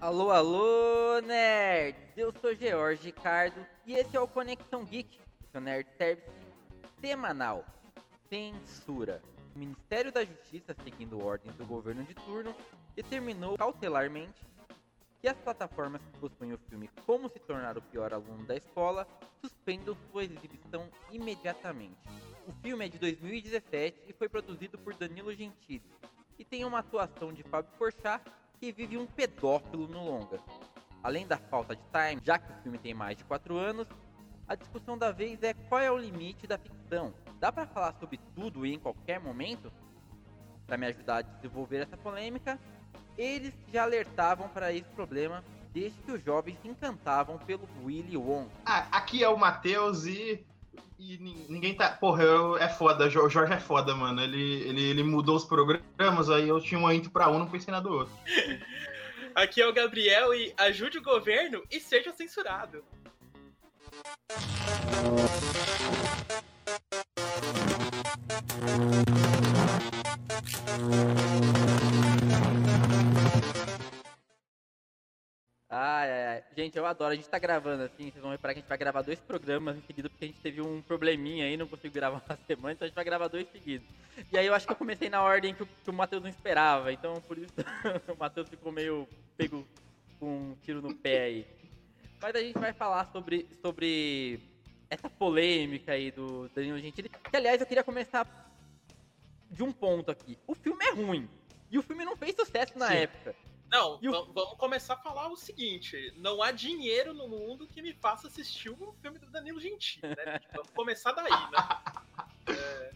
Alô, alô, nerds! Eu sou George Ricardo e esse é o Conexão Geek, seu nerd service semanal. Censura. O Ministério da Justiça, seguindo ordens do governo de turno, determinou cautelarmente que as plataformas que possuem o filme Como se tornar o pior aluno da escola suspendam sua exibição imediatamente. O filme é de 2017 e foi produzido por Danilo Gentili e tem uma atuação de Fábio Porchat que vive um pedófilo no longa. Além da falta de time, já que o filme tem mais de 4 anos, a discussão da vez é qual é o limite da ficção. Dá para falar sobre tudo e em qualquer momento? Para me ajudar a desenvolver essa polêmica, eles já alertavam para esse problema desde que os jovens se encantavam pelo Willy Wonka. Ah, aqui é o Matheus e. E ninguém tá. Porra, eu, é foda, o Jorge é foda, mano. Ele, ele, ele mudou os programas, aí eu tinha um intro pra um, não pensei nada do outro. Aqui é o Gabriel e ajude o governo e seja censurado. Ai, Gente, eu adoro. A gente tá gravando assim. Vocês vão reparar que a gente vai gravar dois programas em seguida, porque a gente teve um probleminha aí, não conseguiu gravar uma semana, então a gente vai gravar dois seguidos. E aí eu acho que eu comecei na ordem que o, que o Matheus não esperava, então por isso o Matheus ficou meio pego com um tiro no pé aí. Mas a gente vai falar sobre, sobre essa polêmica aí do Danilo Gentili. Que aliás eu queria começar de um ponto aqui. O filme é ruim. E o filme não fez sucesso na Sim. época. Não, o- vam- vamos começar a falar o seguinte: não há dinheiro no mundo que me faça assistir um filme do Danilo Gentili, né? Tipo, vamos começar daí, né? É,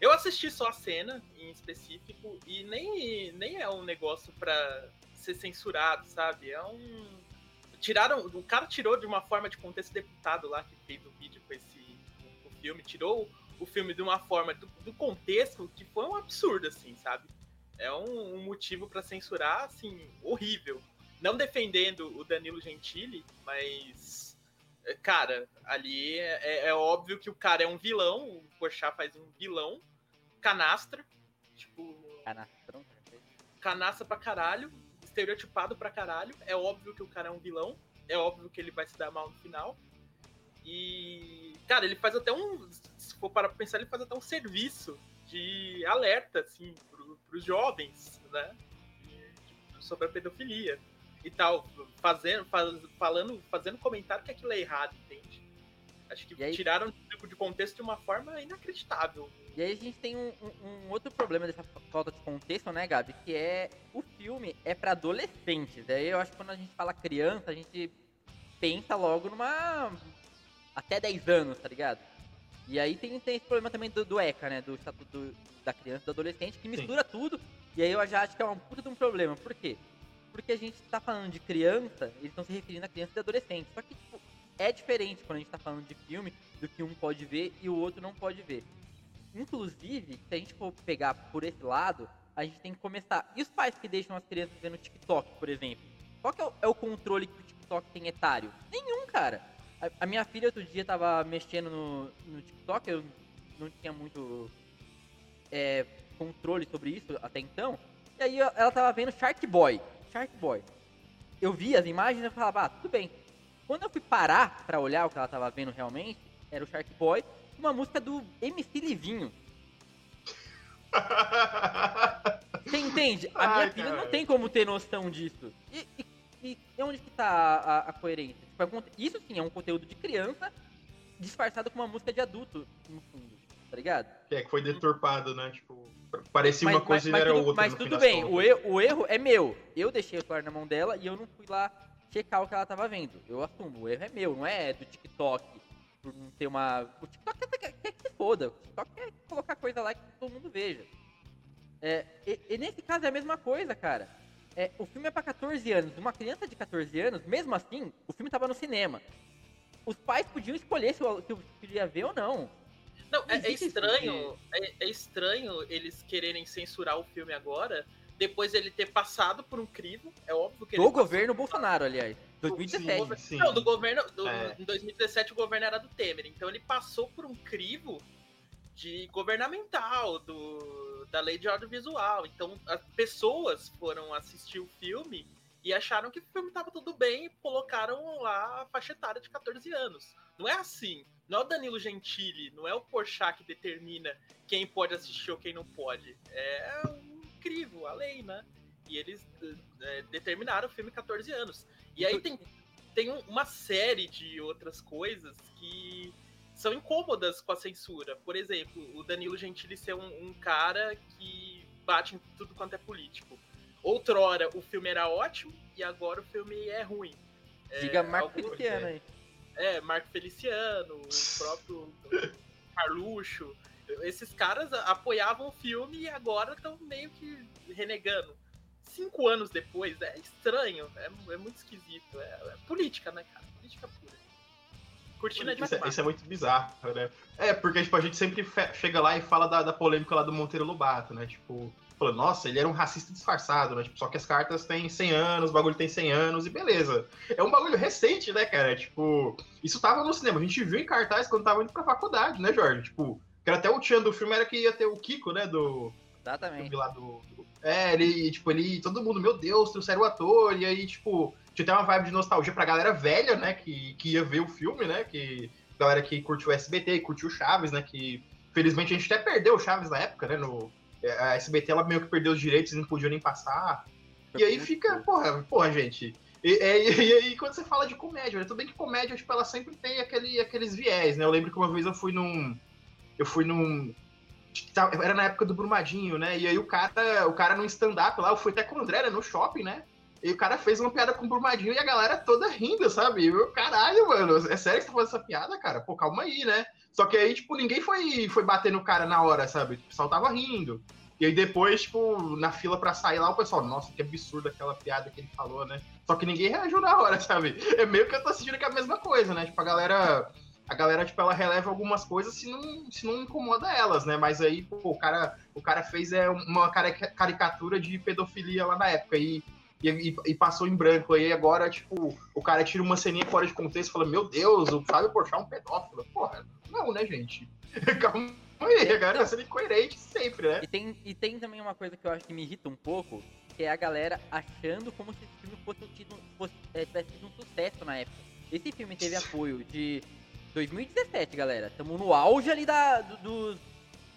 eu assisti só a cena em específico e nem, nem é um negócio pra ser censurado, sabe? É um. Tiraram. O cara tirou de uma forma de contexto deputado lá que fez o vídeo com esse o filme, tirou o filme de uma forma do, do contexto que foi um absurdo, assim, sabe? É um, um motivo pra censurar, assim, horrível. Não defendendo o Danilo Gentili, mas. é, Cara, ali é, é óbvio que o cara é um vilão, o Porchat faz um vilão, canastra, tipo, Canastrão. canastra pra caralho, estereotipado pra caralho. É óbvio que o cara é um vilão, é óbvio que ele vai se dar mal no final. E, cara, ele faz até um. Se for para pensar, ele faz até um serviço de alerta, assim, pro, pros jovens, né? Sobre a pedofilia e tal. Fazendo, faz, falando, fazendo comentário que aquilo é errado, entende? Acho que aí- tiraram tipo, de contexto de uma forma inacreditável. E aí a gente tem um, um- um outro problema dessa fa- falta de contexto, né, Gabi? Que é o filme é pra adolescentes. Aí eu acho que quando a gente fala criança, a gente pensa logo numa. até 10 anos, tá ligado? E aí tem, tem esse problema também do, do ECA, né? Do estatuto do- da criança e do adolescente, que mistura tudo. E aí eu já acho que é um puta de um problema. Por quê? Porque a gente tá falando de criança, eles estão se referindo a criança e adolescente. Só que, tipo, é diferente quando a gente tá falando de filme do que um pode ver e o outro não pode ver. Inclusive, se a gente for pegar por esse lado, a gente tem que começar. E os pais que deixam as crianças vendo TikTok, por exemplo? Qual que é o, é o controle que o TikTok tem etário? Nenhum, cara. A, a minha filha outro dia tava mexendo no, no TikTok, eu não tinha muito é, controle sobre isso até então. E aí ela tava vendo Shark Boy. Shark Boy. Eu vi as imagens e falava, ah, tudo bem. Quando eu fui parar pra olhar o que ela tava vendo realmente, era o Shark Boy, uma música do MC Livinho. Você entende? A minha Ai, filha cara. não tem como ter noção disso. E, e- e- e onde que tá a, a coerência? Tipo, é um isso sim é um conteúdo de criança disfarçado com uma música de adulto, no fundo, tá ligado? Que é que foi deturpado, né? Tipo, parecia Mas, uma coisa e era tudo, outra. mas tudo bem, o erro, o erro é meu. Eu deixei o celular na mão dela e eu não fui lá checar o que ela tava vendo. Eu assumo, o erro é meu, não é do TikTok. Por não ter uma. O TikTok quer, quer que se foda. O TikTok quer colocar coisa lá que todo mundo veja. É, e, e nesse caso é a mesma coisa, cara. É, o filme é pra 14 anos. Uma criança de 14 anos, mesmo assim, o filme tava no cinema. Os pais podiam escolher se o, se o filho ia ver ou não. Não, é, é isso estranho. É, é estranho eles quererem censurar o filme agora, depois ele ter passado por um crivo. É óbvio que ele Do passou- governo Bolsonaro, aliás. do 2017. gover- Sim. Não, do governo. do- É. Em 2017 o governo era do Temer. Então ele passou por um crivo de governamental, do, da lei de audiovisual. Então, as pessoas foram assistir o filme e acharam que o filme tava tudo bem e colocaram lá a faixa etária de 14 anos. Não é assim. Não é o Danilo Gentili, não é o Porchat que determina quem pode assistir ou quem não pode. É um crivo, a lei, né? E eles é, determinaram o filme 14 anos. E aí tem, tem uma série de outras coisas que são incômodas com a censura. Por exemplo, o Danilo Gentili ser um, um cara que bate em tudo quanto é político. Outrora o filme era ótimo e agora o filme é ruim. Diga é, Marco Feliciano aí. É, Marco Feliciano, o próprio Carluxo. Esses caras apoiavam o filme e agora estão meio que renegando. Cinco anos depois, é estranho, é, é muito esquisito. É, é, política, né, cara? Política pura. Cortina de isso, é, isso é muito bizarro, né? É, porque tipo, a gente sempre chega lá e fala da, da polêmica lá do Monteiro Lobato, né? Tipo, falando, nossa, ele era um racista disfarçado, né? Tipo, só que as cartas têm 100 anos, o bagulho tem 100 anos e beleza. É um bagulho recente, né, cara? Tipo, isso tava no cinema. A gente viu em cartaz quando tava indo pra faculdade, né, Jorge? Tipo, que era até o tchan do filme era que ia ter o Kiko, né, do... Exatamente. Lá do, do... É, ele, tipo, ele, todo mundo, meu Deus, trouxeram o ator, e aí, tipo, tinha até uma vibe de nostalgia pra galera velha, né, que, que ia ver o filme, né, que galera que curtiu o SBT, curtiu o Chaves, né, que felizmente a gente até perdeu o Chaves na época, né, no, a SBT ela meio que perdeu os direitos e não podia nem passar. E aí fica, porra, porra, gente. E, e, e aí, quando você fala de comédia, né? Tudo bem que comédia, tipo, ela sempre tem aquele, aqueles viés, né? Eu lembro que uma vez eu fui num. Eu fui num. Era na época do Brumadinho, né? E aí o cara, o cara no stand-up lá, eu fui até com o André, né, no shopping, né? E o cara fez uma piada com o Brumadinho e a galera toda rindo, sabe? E eu, caralho, mano, é sério que você tá fazendo essa piada, cara? Pô, calma aí, né? Só que aí, tipo, ninguém foi, foi bater no cara na hora, sabe? O pessoal tava rindo. E aí depois, tipo, na fila pra sair lá, o pessoal, nossa, que absurdo aquela piada que ele falou, né? Só que ninguém reagiu na hora, sabe? É meio que eu tô assistindo que é a mesma coisa, né? Tipo, a galera. A galera, tipo, ela releva algumas coisas se não, se não incomoda elas, né? Mas aí, pô, o cara, o cara fez é, uma caricatura de pedofilia lá na época. E e, e, passou em branco. Aí agora, tipo, o cara tira uma ceninha fora de contexto e fala: Meu Deus, o Fábio Porchat é um pedófilo. Porra, não, né, gente? Calma aí, a galera tá sendo incoerente sempre, né? E tem, e tem também uma coisa que eu acho que me irrita um pouco, que é a galera achando como se esse filme fosse, tido, fosse é, tivesse sido um sucesso na época. Esse filme teve apoio de 2017, galera. Estamos no auge ali da, do, dos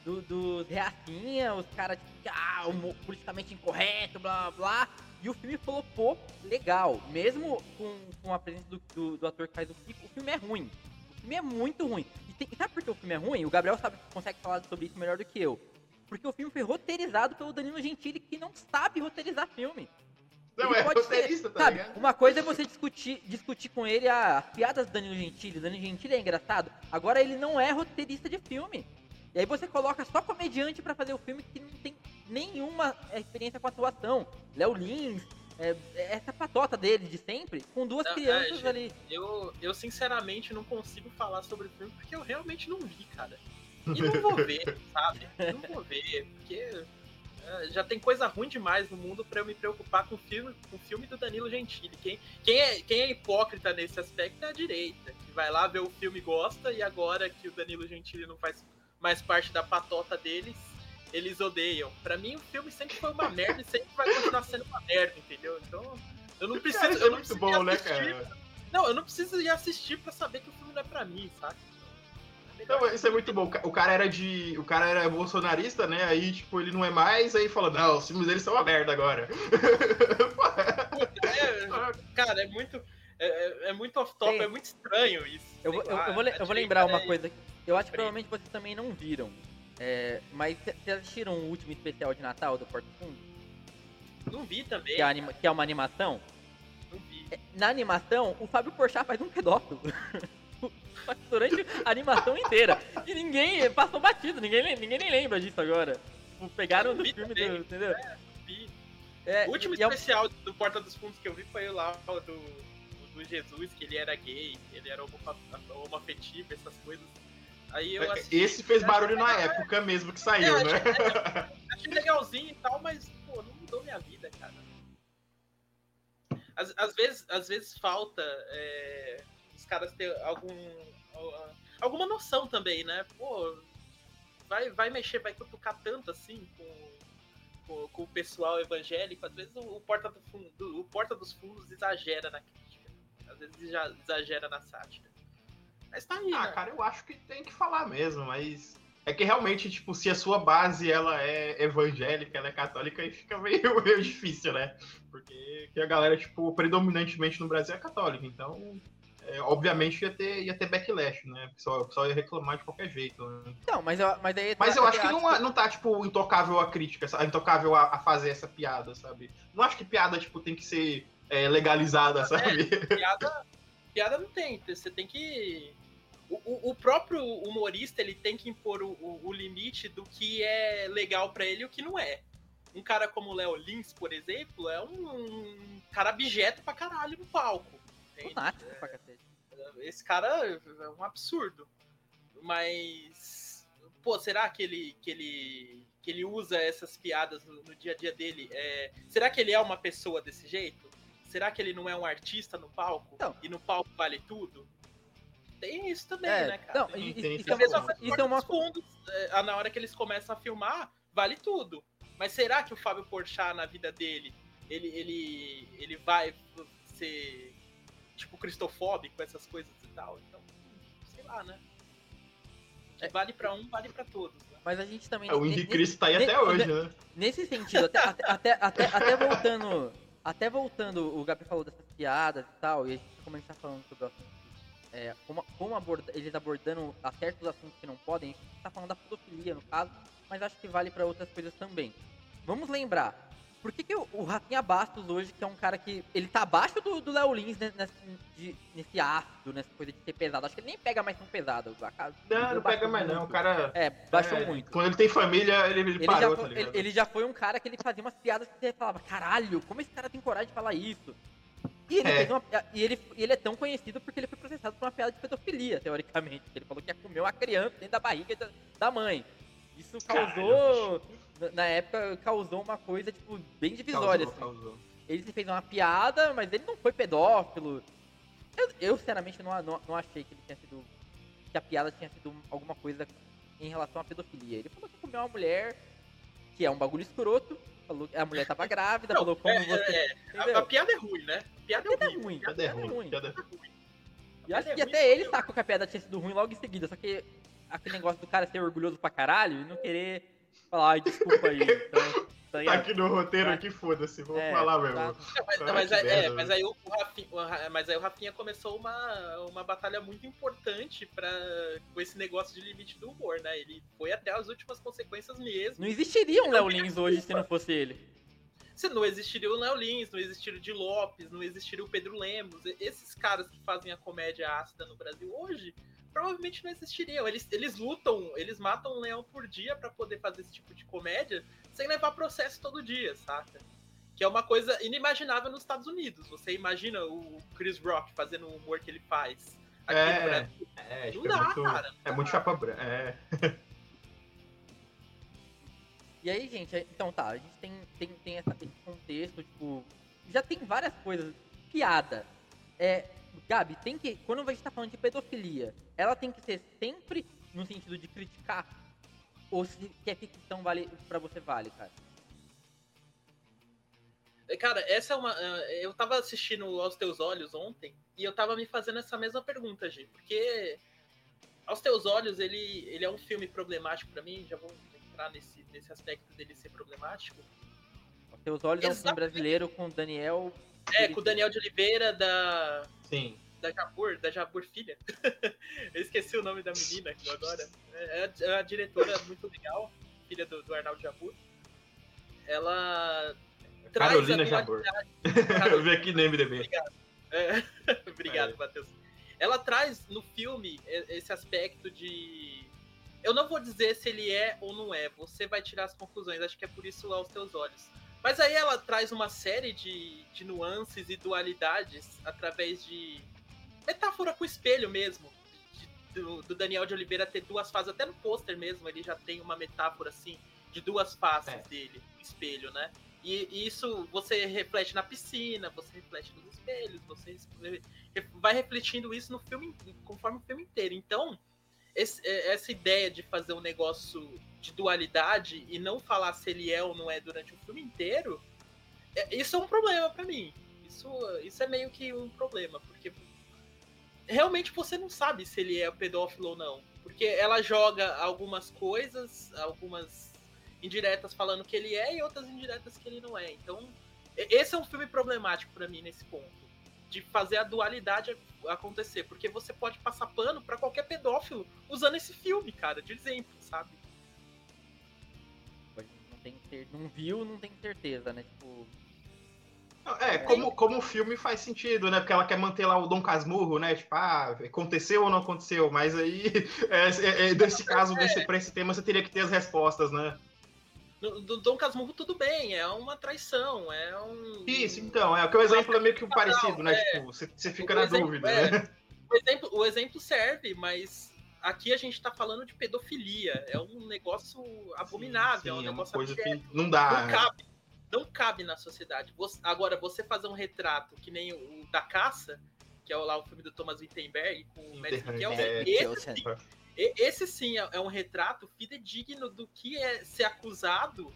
do, do reacinha, os caras, tipo, ah, politicamente incorreto, blá blá. E o filme flopou legal. Mesmo com, com a presença do, do, do ator que faz o Kiko, o filme é ruim. O filme é muito ruim. E, tem, sabe por que o filme é ruim? O Gabriel sabe, consegue falar sobre isso melhor do que eu. Porque o filme foi roteirizado pelo Danilo Gentili, que não sabe roteirizar filme. Não, ele é roteirista, ser, tá sabe, ligado? Uma coisa é você discutir, discutir com ele as piadas do Danilo Gentili. O Danilo Gentili é engraçado. Agora ele não é roteirista de filme. E aí você coloca só comediante para fazer o filme que não tem nenhuma experiência com atuação. Léo Lins, é, é, essa patota dele de sempre, com duas não, crianças é, ali. Eu, eu sinceramente não consigo falar sobre o filme porque eu realmente não vi, cara. E não vou ver, sabe? Não vou ver, porque é, já tem coisa ruim demais no mundo para eu me preocupar com o filme, com o filme do Danilo Gentili. Quem, quem, é, quem é hipócrita nesse aspecto é a direita, que vai lá ver o filme e gosta, e agora que o Danilo Gentili não faz mais parte da patota deles, eles odeiam. Para mim, o filme sempre foi uma merda e sempre vai continuar sendo uma merda, entendeu? Então, eu não preciso. Cara, eu não é muito bom, né, cara? Não, eu não preciso ir assistir para saber que o filme não é pra mim, sabe? Não, isso é muito bom. O cara era de. O cara era bolsonarista, né? Aí, tipo, ele não é mais, aí fala, não, os filmes deles são uma merda agora. é, cara, é muito. É, é, é muito off-top, é muito estranho isso. Eu, vou, eu, eu, vou, eu vou lembrar uma coisa. Eu acho que provavelmente vocês também não viram. É, mas vocês assistiram o último especial de Natal do Porto Fundo? Não vi também. Que é, anima, que é uma animação? Não vi. É, na animação, o Fábio Porchat faz um pedófilo. Durante a animação inteira. E ninguém passou batido, ninguém, ninguém nem lembra disso agora. Tipo, pegaram do filme do. Entendeu? É, vi. É, o último especial é... do Porta dos Fundos que eu vi foi lá do do Jesus, que ele era gay, ele era homoafetivo, essas coisas. Aí eu é, assisti, Esse fez barulho na época mesmo que saiu, é, né? Achei, achei, legalzinho e tal, mas, pô, não mudou minha vida, cara. Às, às vezes, às vezes falta é, os caras ter algum, alguma noção também, né? Pô, vai, vai mexer, vai cutucar tanto assim com, com, com o pessoal evangélico. Às vezes o, o Porta, do fundo, o Porta dos Fundos exagera na crítica. Às vezes exagera na sátira. Mas tá aí. Ah, né? cara, eu acho que tem que falar mesmo, mas. É que realmente, tipo, se a sua base ela é evangélica, ela é católica, aí fica meio, meio difícil, né? Porque a galera, tipo, predominantemente no Brasil é católica, então. É, obviamente ia ter, ia ter backlash, né? O pessoal, o pessoal ia reclamar de qualquer jeito. Né? Não, mas, mas aí. Mas eu acho que não, não tá, tipo, intocável a crítica, intocável a, a fazer essa piada, sabe? Não acho que piada, tipo, tem que ser é, legalizada, sabe? É, piada, piada não tem. Você tem que o, o, próprio humorista ele tem que impor o, o, o limite do que é legal para ele e o que não é. Um cara como o Léo Lins, por exemplo, é um, um cara abjeto pra caralho no palco. Lunático é, pra cacete. Esse cara é um absurdo. Mas. Pô, será que ele, que ele, que ele usa essas piadas no, no dia a dia dele? É, será que ele é uma pessoa desse jeito? Será que ele não é um artista no palco? Então, e no palco vale tudo? Tem isso também, é, né, cara? Não, isso, isso, é uma, isso é uma... fundos, é, na hora que eles começam a filmar, vale tudo. Mas será que o Fábio Porchat, na vida dele, ele, ele, ele vai ser, tipo, cristofóbico, essas coisas e tal? Então, sei lá, né? É. Vale pra um, vale pra todos. Né? Mas a gente também... É, o Henrique Cristo tá aí até hoje, né? Nesse sentido, até, até, até, até, voltando... Até voltando, o Gabi falou dessas piadas e tal, e a gente, tá falando sobre o assunto é, como, como aborda, eles abordando certos assuntos que não podem, a gente tá falando da pedofilia no caso, mas acho que vale para outras coisas também. Vamos lembrar, por que, que o, o Rafinha Bastos hoje, que é um cara que. Ele tá abaixo do, Léo Lins nesse, de, nesse ácido, nessa coisa de ser pesado. Acho que ele nem pega mais tão pesado. Não, não pega mais não. O cara. É, baixou é, muito. Quando ele tem família, ele, ele, ele parou, já, tá ele, ele, já foi um cara que ele fazia umas piadas que você falava, caralho, como esse cara tem coragem de falar isso? E ele, é. uma, e ele, ele é tão conhecido porque ele foi processado por uma piada de pedofilia, teoricamente. Ele falou que ia comer uma criança dentro da barriga da mãe. Isso causou, Caralho. na época, causou uma coisa, tipo, bem divisória. Causou, assim. causou. Ele fez uma piada, mas ele não foi pedófilo. Eu, eu sinceramente, não, não, não, achei que ele tinha sido. que a piada tinha sido alguma coisa em relação à pedofilia. Ele falou que comeu uma mulher, que é um bagulho escroto, falou que a mulher tava grávida, não, falou como é, você. É, a, a, piada é ruim, né? A piada, é, é ruim. Piada é ruim. Piada é ruim. E acho que até ele sacou que a piada tinha sido ruim logo em seguida, só que aquele negócio do cara ser orgulhoso pra caralho e não querer falar, ai, desculpa aí. Então, tá, tá aqui no roteiro tá. aqui, foda-se, vou é, falar mesmo. Tá. Mas, mas, é, mas, aí o Rafinha, mas aí o Rafinha começou uma, uma batalha muito importante pra, com esse negócio de limite do humor, né? Ele foi até as últimas consequências mesmo. Não existiria um Léo Lins hoje se não fosse ele. Se não existiria o Léo Lins, não existiria o Di Lopes, não existiria o Pedro Lemos. Esses caras que fazem a comédia ácida no Brasil hoje provavelmente não existiriam. Eles, eles lutam, eles matam um leão por dia para poder fazer esse tipo de comédia sem levar processo todo dia, saca? Que é uma coisa inimaginável nos Estados Unidos. Você imagina o Chris Rock fazendo o humor que ele faz aqui é, no Brasil. É, não é dá, muito, cara. é muito chapa branca. É. E aí, gente, então tá, a gente tem, tem, tem essa, esse contexto, tipo, já tem várias coisas. Piada. É, Gabi, tem que. Quando a gente tá falando de pedofilia, ela tem que ser sempre no sentido de criticar? Ou se que é ficção vale, pra você vale, cara? É, cara, essa é uma. É, eu tava assistindo Aos Teus Olhos ontem e eu tava me fazendo essa mesma pergunta, Gi, porque Aos Teus Olhos, ele, ele é um filme problemático para mim, já vou entrar nesse, nesse aspecto dele ser problemático. Aos Teus Olhos Exatamente. é um filme brasileiro com Daniel é, com o Daniel de Oliveira da. Sim. Da Jabur, da Jabur Filha. eu esqueci o nome da menina aqui agora. É, é, é a diretora muito legal, filha do, do Arnaldo Jabur. Ela. Carolina Jabur. eu vi aqui no MDB. Obrigado. É, obrigado, é. Matheus. Ela traz no filme esse aspecto de. Eu não vou dizer se ele é ou não é, você vai tirar as conclusões, acho que é por isso aos teus olhos mas aí ela traz uma série de, de nuances e dualidades através de metáfora com o espelho mesmo. De, do, do, Daniel de Oliveira ter duas faces, até no pôster mesmo, ele já tem uma metáfora assim de duas faces é. dele, o espelho, né? E, e, isso você reflete na piscina, você reflete nos espelhos, você vai refletindo isso no filme, conforme o filme inteiro. Então, esse, é, essa ideia de fazer um negócio de dualidade e não falar se ele é ou não é durante o filme inteiro, é, isso é um problema para mim. Isso, isso é meio que um problema, porque realmente você não sabe se ele é pedófilo ou não. Porque ela joga algumas coisas, algumas indiretas falando que ele é e outras indiretas que ele não é. Então, esse é um filme problemático para mim nesse ponto. De fazer a dualidade acontecer. Porque você pode passar pano para qualquer pedófilo usando esse filme, cara, de exemplo, sabe? Não tem não viu, não tem certeza, né? Tipo, é, como, como o filme faz sentido, né? Porque ela quer manter lá o Dom Casmurro, né? Tipo, ah, aconteceu ou não aconteceu? Mas aí, é, é, é desse caso, desse, pra esse tema, você teria que ter as respostas, né? Do, Dom Casmurro, tudo bem, é uma traição, é um. Isso, então, é que o exemplo é meio que parecido, né? É, tipo, você, você fica na exemplo, dúvida, é, né? O exemplo, o exemplo serve, mas aqui a gente tá falando de pedofilia. É um negócio abominável, sim, sim, é um negócio é uma coisa que não dá. Não cabe não cabe na sociedade. Você, agora, você fazer um retrato que nem o, o da caça, que é lá o filme do Thomas Wittenberg com o Mads Mikkelsen, é, esse, sim, esse sim é, é, um retrato fidedigno do que é ser acusado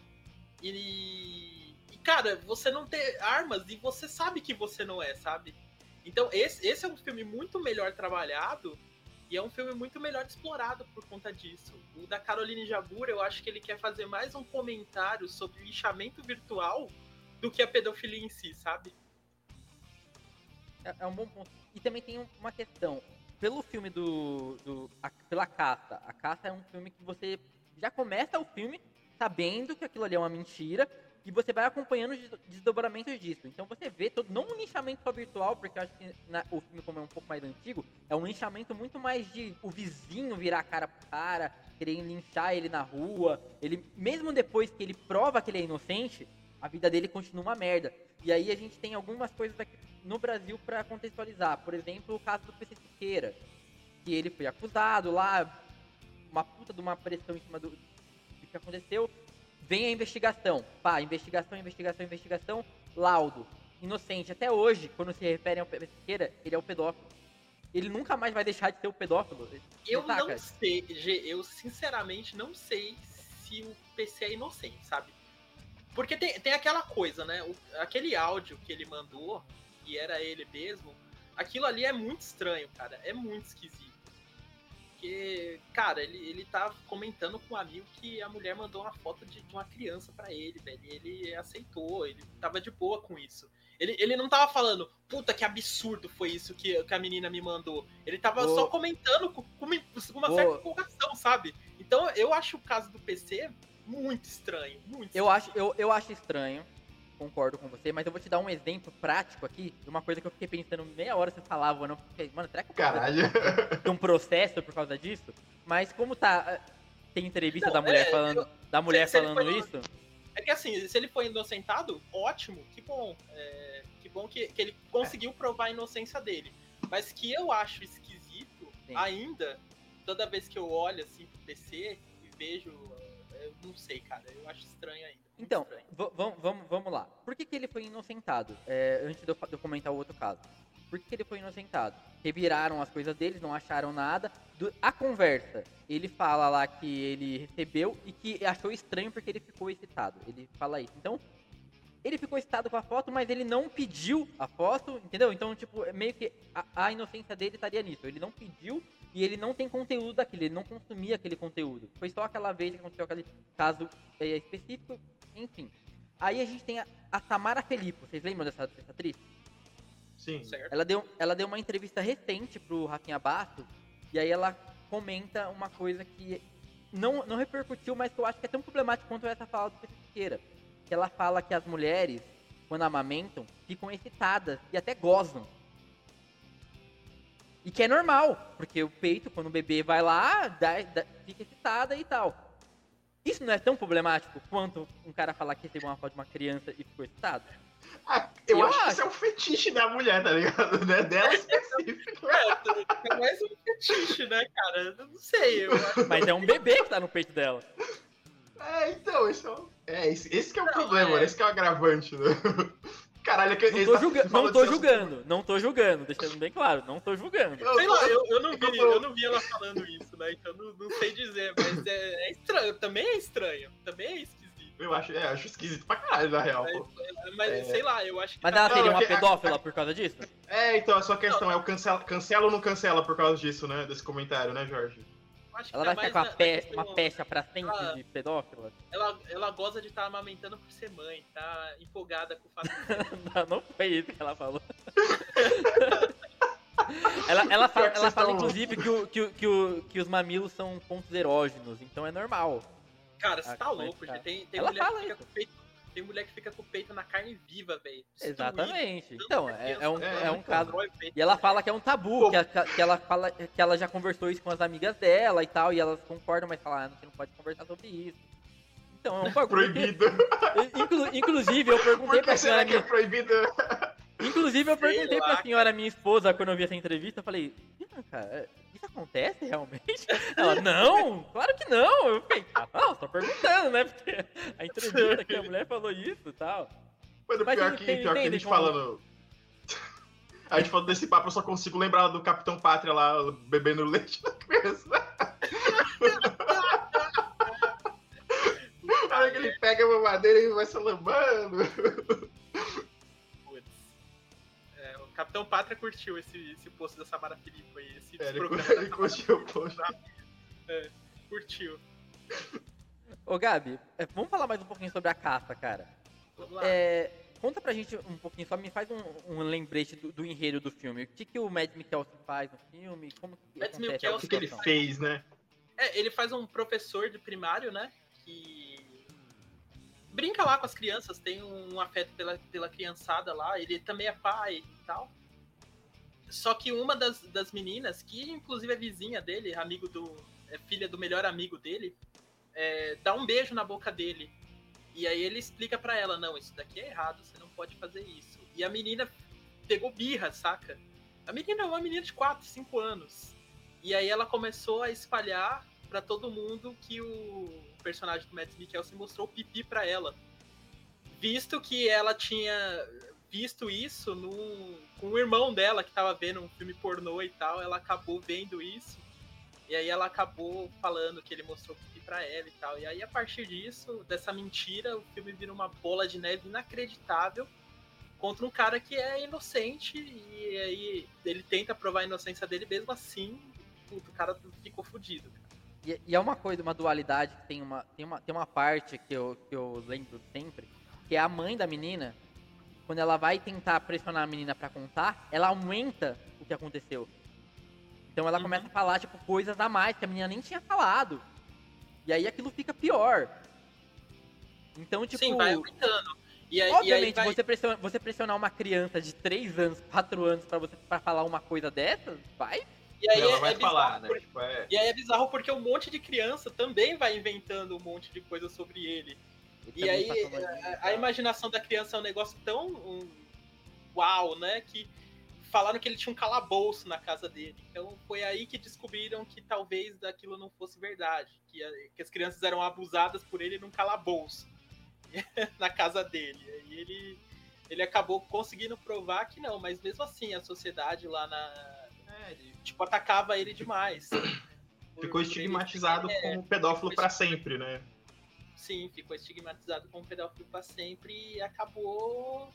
e, e, cara, você não ter armas e você sabe que você não é, sabe? Então, esse, esse é um filme muito melhor trabalhado e é um filme muito melhor explorado por conta disso. O da Caroline Jabur, eu acho que ele quer fazer mais um comentário sobre o lixamento virtual do que a pedofilia em si, sabe? É, é um bom ponto. E também tem uma questão. Pelo filme do. do a, pela caça. A caça é um filme que você já começa o filme sabendo que aquilo ali é uma mentira e você vai acompanhando os desdobramentos disso. Então você vê todo, não um linchamento só virtual, porque eu acho que na, o filme, como é um pouco mais antigo, é um linchamento muito mais de o vizinho virar a cara pro cara, querer linchar ele na rua. Ele, mesmo depois que ele prova que ele é inocente, a vida dele continua uma merda. E aí a gente tem algumas coisas aqui no Brasil para contextualizar. Por exemplo, o caso do PC Siqueira, que ele foi acusado lá, uma puta de uma pressão em cima do, do que aconteceu Vem a investigação. Pá, investigação, investigação, investigação. Laudo. Inocente. Até hoje, quando se referem ao Pesqueira, ele é o pedófilo. Ele nunca mais vai deixar de ser o pedófilo. Eu não sei, eu sinceramente não sei se o PC é inocente, sabe? Porque tem, tem aquela coisa, né? O, aquele áudio que ele mandou, e era ele mesmo, aquilo ali é muito estranho, cara. É muito esquisito. Porque, cara, ele, ele tá comentando com um amigo que a mulher mandou uma foto de, de uma criança para ele, velho. E ele aceitou, ele tava de boa com isso. Ele, ele não tava falando, puta que absurdo foi isso que, que a menina me mandou. Ele tava oh. só comentando com, com uma, certa empolgação, sabe? Então eu acho o caso do PC muito estranho. Muito eu, Acho, eu, eu acho estranho concordo com você, mas eu vou te dar um exemplo prático aqui de uma coisa que eu fiquei pensando meia hora você falava, não fiquei, mano, será que eu Caralho. tem um processo por causa disso? Mas como tá eh, tem entrevista não, da mulher é, falando, eu, da mulher se, falando se isso? É que assim, se ele foi inocentado, ótimo, que bom. É, que bom que, que ele conseguiu provar a inocência dele. Mas que eu acho esquisito Sim. ainda, toda vez que eu olho assim pro PC e vejo, não sei, cara, eu acho estranho ainda. Então, vamos, vamos lá. Por que, que ele foi inocentado? É, antes de eu, de eu, comentar o outro caso. Por que, que ele foi inocentado? Reviraram as coisas deles, não acharam nada. Do, a conversa, ele fala lá que ele recebeu e que achou estranho porque ele ficou excitado. Ele fala isso. Então, ele ficou excitado com a foto, mas ele não pediu a foto, entendeu? Então, tipo, meio que a, a inocência dele estaria nisso. Ele não pediu e ele não tem conteúdo daquilo, ele não consumia aquele conteúdo. Foi só aquela vez que aconteceu aquele caso é, específico enfim. Aí a gente tem a, a Tamara Felipe. Vocês lembram dessa, dessa atriz? Sim. Certo. Ela deu, ela deu uma entrevista recente pro Rafinha Bato. E aí ela comenta uma coisa que não, não repercutiu, mas que eu acho que é tão problemático quanto essa fala do Pesqueira. Que ela fala que as mulheres, quando amamentam, ficam excitadas e até gozam. E que é normal, porque o peito, quando o bebê vai lá, dá, dá, fica excitada e tal. Isso não é tão problemático quanto um cara falar que recebeu uma foto de uma criança e ficou excitado? Ah, eu, eu acho, acho, que isso é um fetiche da mulher, tá ligado? Né? Dela específico. É, é mais um fetiche, né, cara? Eu não sei. Eu acho... Mas é um bebê que tá no peito dela. É, então, isso é, é esse, esse que é o não, problema, é... esse que é o agravante, né? Caralho, é que Não tô, tá julga- não tô julgando, não tô julgando, deixando bem claro, não tô julgando. Eu- Sei lá, eu, eu não é vi, eu não vi ela falando isso, né? Então não, não sei dizer, mas é, é estranho, também é estranho, também é esquisito. Eu acho, é, acho esquisito pra caralho, na real, Mas, pô. mas É. sei lá, eu acho que. Mas tá- ela seria Não, uma é que- pedófila por causa disso? É, então, a sua questão é o cancela, cancela ou não cancela por causa disso, né? Desse comentário, né, Jorge? Ela tá vai ficar com pe- questão- uma pecha pra sempre Ah. de pedófila? Ela, ela goza de estar amamentando por ser mãe, tá empolgada com o fato Não, não foi isso que ela falou. ela, ela fala, ela fala inclusive, que, o- que, o- que, o- que os mamilos são pontos erógenos, então é normal. Cara, você Ah, tá mas louco, tá. gente. Tem, tem Ela mulher fala que fica isso. com o peito. Tem mulher que fica com o peito na carne viva, velho. Destruído, Exatamente. Então, é, é um, é, é um então. caso. E ela fala que é um tabu, que, a- que ela fala que ela já conversou isso com as amigas dela e tal, e elas concordam, mas falam, ah, você não pode conversar sobre isso. Então, é um bagulho. que- Proibido. Inclu- inclusive, eu perguntei Por pra que será senhora que é proibido? Inclusive, eu Sei perguntei lá, pra senhora, minha esposa, quando eu vi essa entrevista, eu falei, Bianca, isso acontece realmente? Ela, não, claro que não. Eu fiquei, ah, não, só perguntando, né? Porque a entrevista que a mulher falou isso e tal. Mas pior ele que, tem- pior que a gente como- falando. A gente falando desse papo, eu só consigo lembrar do Capitão Pátria lá, bebendo leite da criança. Na hora que ele pega a mamadeira e vai se lambando. É, Capitão Pátria curtiu esse, esse post da Samara Filipe aí, esse É, ele, programa ele curtiu o post. curtiu. Ô, Gabi, é, vamos falar mais um pouquinho sobre a caça, cara. Vamos lá. É, conta pra gente um pouquinho, só me faz um, um lembrete do, do enredo do filme. O que, que o Mads Mikkelsen faz no filme? Como que Mads O que, que ele fez, né? É, ele faz um professor de primário, né? Que brinca lá com as crianças, tem um afeto pela, pela criançada lá. Ele também é pai e tal. Só que uma das, das meninas, que inclusive é vizinha dele, amigo do. é filha do melhor amigo dele, é, dá um beijo na boca dele. E aí ele explica pra ela: não, isso daqui é errado, você não pode fazer isso. E a menina pegou birra, saca? A menina é uma menina de 4, 5 anos. E aí ela começou a espalhar pra todo mundo que o personagem do Mads Mikkelsen mostrou pipi pra ela. Visto que ela tinha visto isso no, com o irmão dela que tava vendo um filme pornô e tal, ela acabou vendo isso. E aí ela acabou falando que ele mostrou pipi pra ela e tal. E aí a partir disso, dessa mentira, o filme vira uma bola de neve inacreditável contra um cara que é inocente e aí ele tenta provar a inocência dele mesmo assim, puto, o cara ficou fudido. E, e é uma coisa, uma dualidade que tem uma, tem uma, tem uma parte que eu, que eu lembro sempre, que é a mãe da menina, quando ela vai tentar pressionar a menina pra contar, ela aumenta o que aconteceu. Então ela Uhum. começa a falar, tipo, coisas a mais que a menina nem tinha falado. E aí aquilo fica pior. Então, tipo, Sim, vai aumentando. E aí, e aí obviamente, vai... você, pressionar, você pressionar uma criança de 3 anos, 4 anos pra você pra falar uma coisa dessas, vai. E aí ela é, vai é bizarro falar, né? porque- Tipo, é. E aí é bizarro porque um monte de criança também vai inventando um monte de coisa sobre ele. Ele E também aí, passou uma vida e A, a imaginação da criança é um negócio tão um, uau, né? Que falaram que ele tinha um calabouço na casa dele. Então foi aí que descobriram que talvez daquilo não fosse verdade. Que, a- que as crianças eram abusadas por ele num calabouço na casa dele. E ele, ele acabou conseguindo provar que não, mas mesmo assim a sociedade lá na. Né, ele, tipo, atacava ele demais. Ficou por ele- estigmatizado é, como pedófilo pra sempre, né? Sim, ficou estigmatizado como pedófilo pra sempre e acabou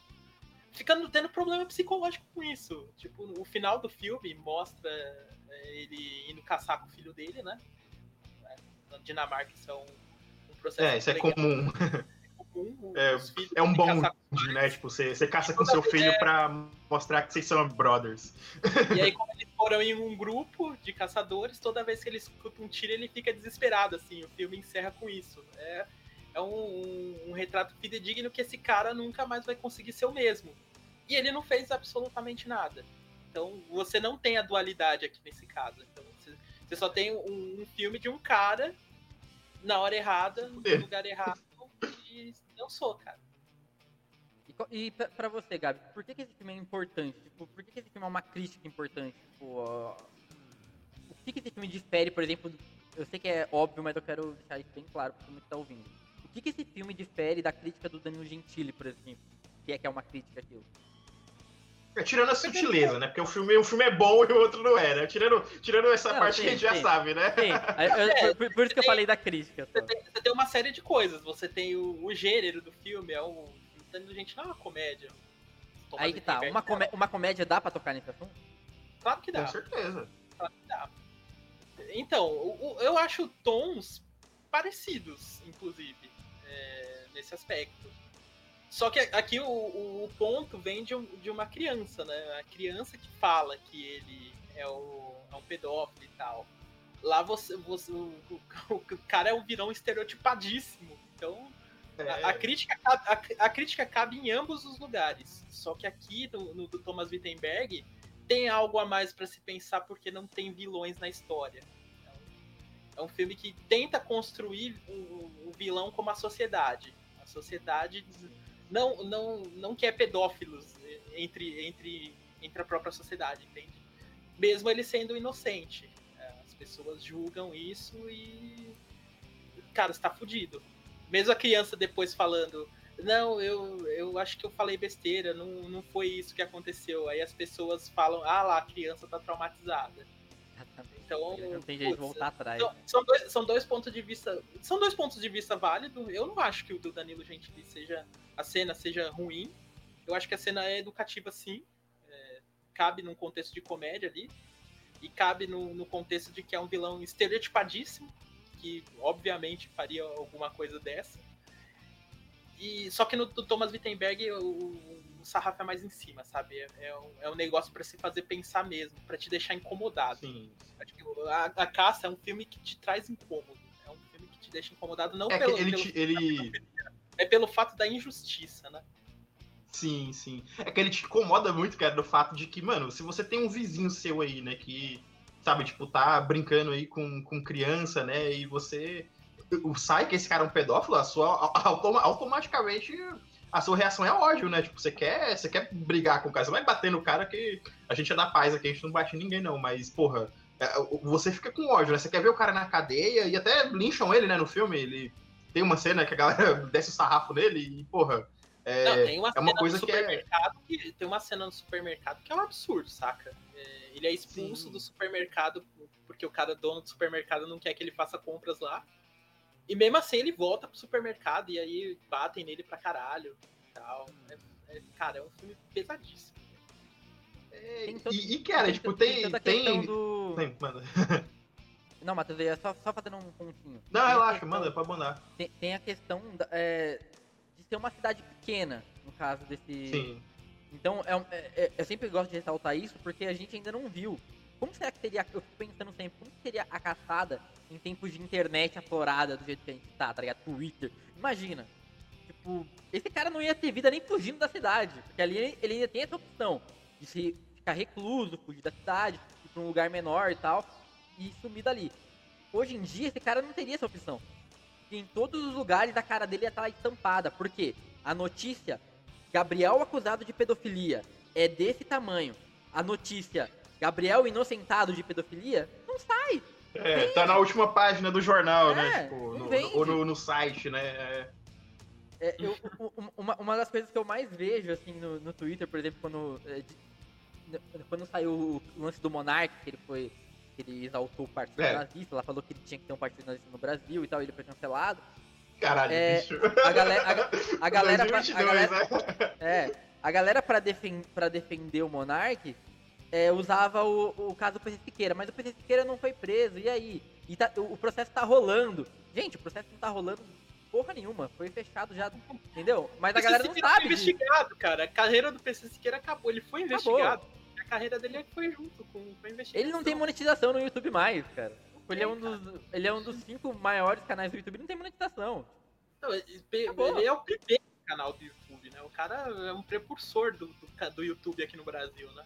ficando tendo problema psicológico com isso. Tipo, o final do filme mostra é, ele indo caçar com o filho dele, né? Na Dinamarca isso é um, um processo É, isso é legal, comum. comum. É, os filhos É um bom né? Tipo, você, você caça com seu filho pra mostrar que vocês são brothers. E aí, como eles foram em um grupo de caçadores, toda vez que ele escuta um tiro, ele fica desesperado, assim. O filme encerra com isso. É, é um, um- um retrato fidedigno que esse cara nunca mais vai conseguir ser o mesmo. E ele não fez absolutamente nada. Então, você não tem a dualidade aqui nesse caso. Então, você, você só tem um, um filme de um cara na hora errada, no É. lugar errado, não sou, cara. E, e pra você, Gabi, por que, que esse filme é importante? Tipo, por que, que esse filme é uma crítica importante? Tipo, o que, que esse filme difere, por exemplo, do- eu sei que é óbvio, mas eu quero deixar isso bem claro pra todo mundo que tá ouvindo. O que, que esse filme difere da crítica do Danilo Gentili, por exemplo? se é que é uma crítica aquilo. É, tirando a sutileza, né? Porque o filme, um filme é bom e o outro não é, né? Tirando, tirando essa Não, parte sim, que a gente já sabe, né? Sim, eu- eu- por, por isso que eu falei da crítica. Você tem, você tem uma série de coisas. Você tem o, o gênero do filme, é um. Gente, não é uma comédia. Aí que tá, uma, comé- uma comédia dá pra tocar nesse assunto? Claro que dá. Com certeza. Claro que dá. Então, o- o- eu acho tons parecidos, inclusive, é, nesse aspecto. Só que aqui o, o- ponto vem de, um- de uma criança, né? A criança que fala que ele é, o, é um pedófilo e tal. Lá você, você o, o- o cara é um virão estereotipadíssimo. Então, É, a, a crítica, cabe- a, a crítica cabe em ambos os lugares. Só que aqui, no, no do Thomas Wittenberg, tem algo a mais para se pensar porque não tem vilões na história. É um, é um filme que tenta construir o vilão como a sociedade. A sociedade não, não, não quer pedófilos entre, entre, entre a própria sociedade, entende? Mesmo ele sendo inocente. É, As pessoas julgam isso e. Cara, está fudido mesmo a criança depois falando, não, eu, eu acho que eu falei besteira, não, não foi isso que aconteceu. Aí as pessoas falam, ah lá, a criança tá traumatizada. Então, Não tem jeito de voltar atrás. São, são dois, são dois pontos de vista. São dois pontos de vista válidos. Eu não acho que o do Danilo Gentili seja. A cena seja ruim. Eu acho que a cena é educativa sim. É, cabe num contexto de comédia ali. E cabe no, no contexto de que é um vilão estereotipadíssimo. Que obviamente faria alguma coisa dessa. E, só que no do Thomas Wittenberg o, o, sarrafo é mais em cima, sabe? É, é um, é um negócio pra se fazer pensar mesmo, pra te deixar incomodado. Sim. Acho que a, a Caça é um filme que te traz incômodo. É um filme que te deixa incomodado, não É pelo, ele, pelo- te- ele. é pelo fato da injustiça, né? Sim, sim. É que ele te incomoda muito, cara, do fato de que, mano, se você tem um vizinho seu aí, né, que, sabe, tipo, tá brincando aí com, com criança, né, e você o- sai que esse cara é um pedófilo, a sua, automa- automaticamente a sua reação é ódio, né? Tipo, você quer, você quer brigar com o cara, você vai bater no cara que a gente é da paz aqui, a gente não bate em ninguém, não, mas, porra, é, você fica com ódio, né? Você quer ver o cara na cadeia e até lincham ele, né, no filme, ele tem uma cena que a galera desce o sarrafo nele e, porra, é, Não, tem uma, é uma cena coisa no que é- que, tem uma cena no supermercado que é um absurdo, saca? É, ele é expulso Sim. do supermercado porque o cara dono do supermercado não quer que ele faça compras lá. E mesmo assim ele volta pro supermercado e aí batem nele pra caralho e tal. É- é- cara, é um filme pesadíssimo. É, Tem todo- e, e, cara, Tem tipo, tem. tem... questão do... tem- manda. Não, Matheus, eu ia só, só fazendo um pontinho. Não, Tem relaxa, questão- manda, pode mandar. Tem, tem a questão é, de ser uma cidade pequena, no caso desse... Sim. Então, é, é- é- eu sempre gosto de ressaltar isso, porque a gente ainda não viu. Como será que seria, eu fico pensando sempre, como seria a caçada em tempos de internet aflorada do jeito que a gente tá, tá ligado? Twitter. Imagina. Tipo, esse cara não ia ter vida nem fugindo da cidade. Porque ali ele, ainda tem essa opção de se ficar recluso, fugir da cidade, ir pra um lugar menor e tal, e sumir dali. Hoje em dia, esse cara não teria essa opção. Porque em todos os lugares a cara dele ia estar estampada. Por quê? A notícia Gabriel acusado de pedofilia é desse tamanho. A notícia Gabriel inocentado de pedofilia não sai. É, tá na última página do jornal, É, né? Tipo, não no- vende. ou no, no site, né? É, É, eu- uma, uma das coisas que eu mais vejo assim no, no Twitter, por exemplo, quando, é, quando saiu o lance do Monark, que ele foi. que ele exaltou o partido É. nazista, ela falou que ele tinha que ter um partido nazista no Brasil e tal, e ele foi cancelado. Caralho, É, bicho. A galera. A, a galera, pra- a 2022, galera, né? É, a galera pra, defen pra defender o Monark é, usava o, o caso do PC Siqueira, mas o PC Siqueira não foi preso, e aí? E tá- o, o processo tá rolando. Gente, o processo não tá rolando porra nenhuma, foi fechado já, entendeu? Mas a galera não foi sabe disso. investigado, cara. A carreira do PC Siqueira acabou. Ele foi Acabou. investigado. A carreira dele foi junto com, com a investigação. Ele não tem monetização no YouTube mais, cara. Ele é, um dos, ele é um dos cinco maiores canais do YouTube, não tem monetização. Não, ele, é o primeiro canal do YouTube, né? O cara é um precursor do, do, do YouTube aqui no Brasil, né?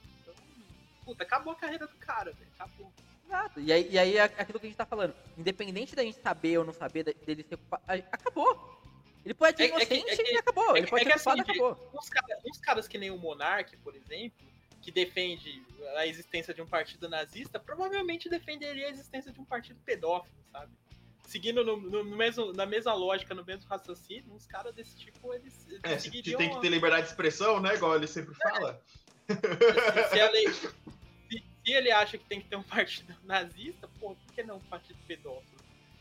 Puta, acabou a carreira do cara, velho. Acabou. Exato. E aí, e aí é aquilo que a gente tá falando. Independente da gente saber ou não saber dele ser culpado, acabou. Ele pode ser É- é que- inocente é que- e acabou. é Ele que- pode é ser que culpado e assim, acabou. Uns, cara- uns caras que nem o Monark, por exemplo, que defende a existência de um partido nazista, provavelmente defenderia a existência de um partido pedófilo, sabe? seguindo no, no mesmo, na mesma lógica, no mesmo raciocínio, uns caras desse tipo, eles, eles É, se seguiriam... tem que ter liberdade de expressão, né? Igual ele sempre fala. Se, a lei- se- se ele acha que tem que ter um partido nazista, pô, por que não um partido pedófilo?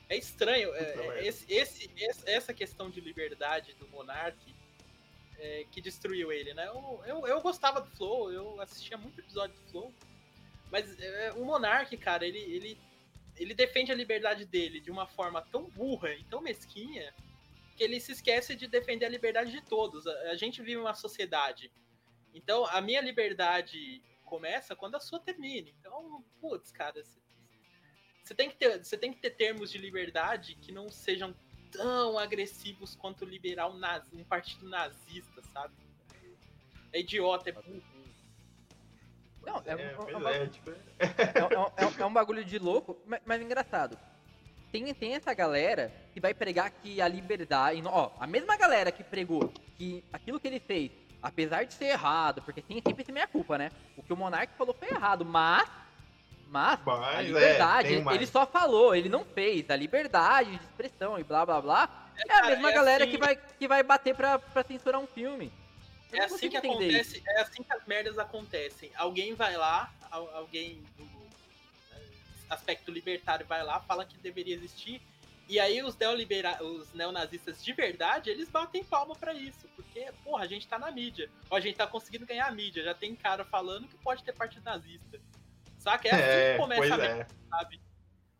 É estranho. é, é, esse, esse- essa questão de liberdade do Monark é, que destruiu ele, né? Eu, eu, eu gostava do Flow, eu assistia muito episódio do Flow, mas é, o Monark, cara, ele, ele, ele defende a liberdade dele de uma forma tão burra e tão mesquinha que ele se esquece de defender a liberdade de todos. A, a gente vive uma sociedade. Então, a minha liberdade começa quando a sua termina. Então, putz, cara, você tem que ter, você tem que ter termos de liberdade que não sejam tão agressivos quanto liberar um, nazi, um partido nazista, sabe? É idiota, é burro. Não, é, É, um- é um é- é um bagulho de louco, mas, mas engraçado. Tem, tem essa galera que vai pregar que a liberdade. Ó, a mesma galera que pregou que aquilo que ele fez, apesar de ser errado, porque tem sempre esse meia culpa, né? O que o Monark falou foi errado, mas. Mas, Mas, a é, liberdade, mais. ele só falou, ele não fez. A liberdade de expressão e blá blá blá. É a cara, mesma é galera assim- que, vai, que vai bater pra, pra censurar um filme. Eu É assim que isso. acontece, é assim que as merdas acontecem. Alguém vai lá, al- alguém do eh, aspecto libertário vai lá, fala que deveria existir, e aí os, neolibera os neonazistas de verdade, eles batem palma pra isso, porque, porra, a gente tá na mídia, ou a gente tá conseguindo ganhar a mídia, já tem cara falando que pode ter partido nazista. Saca? É assim É, que começa a merda, é. sabe?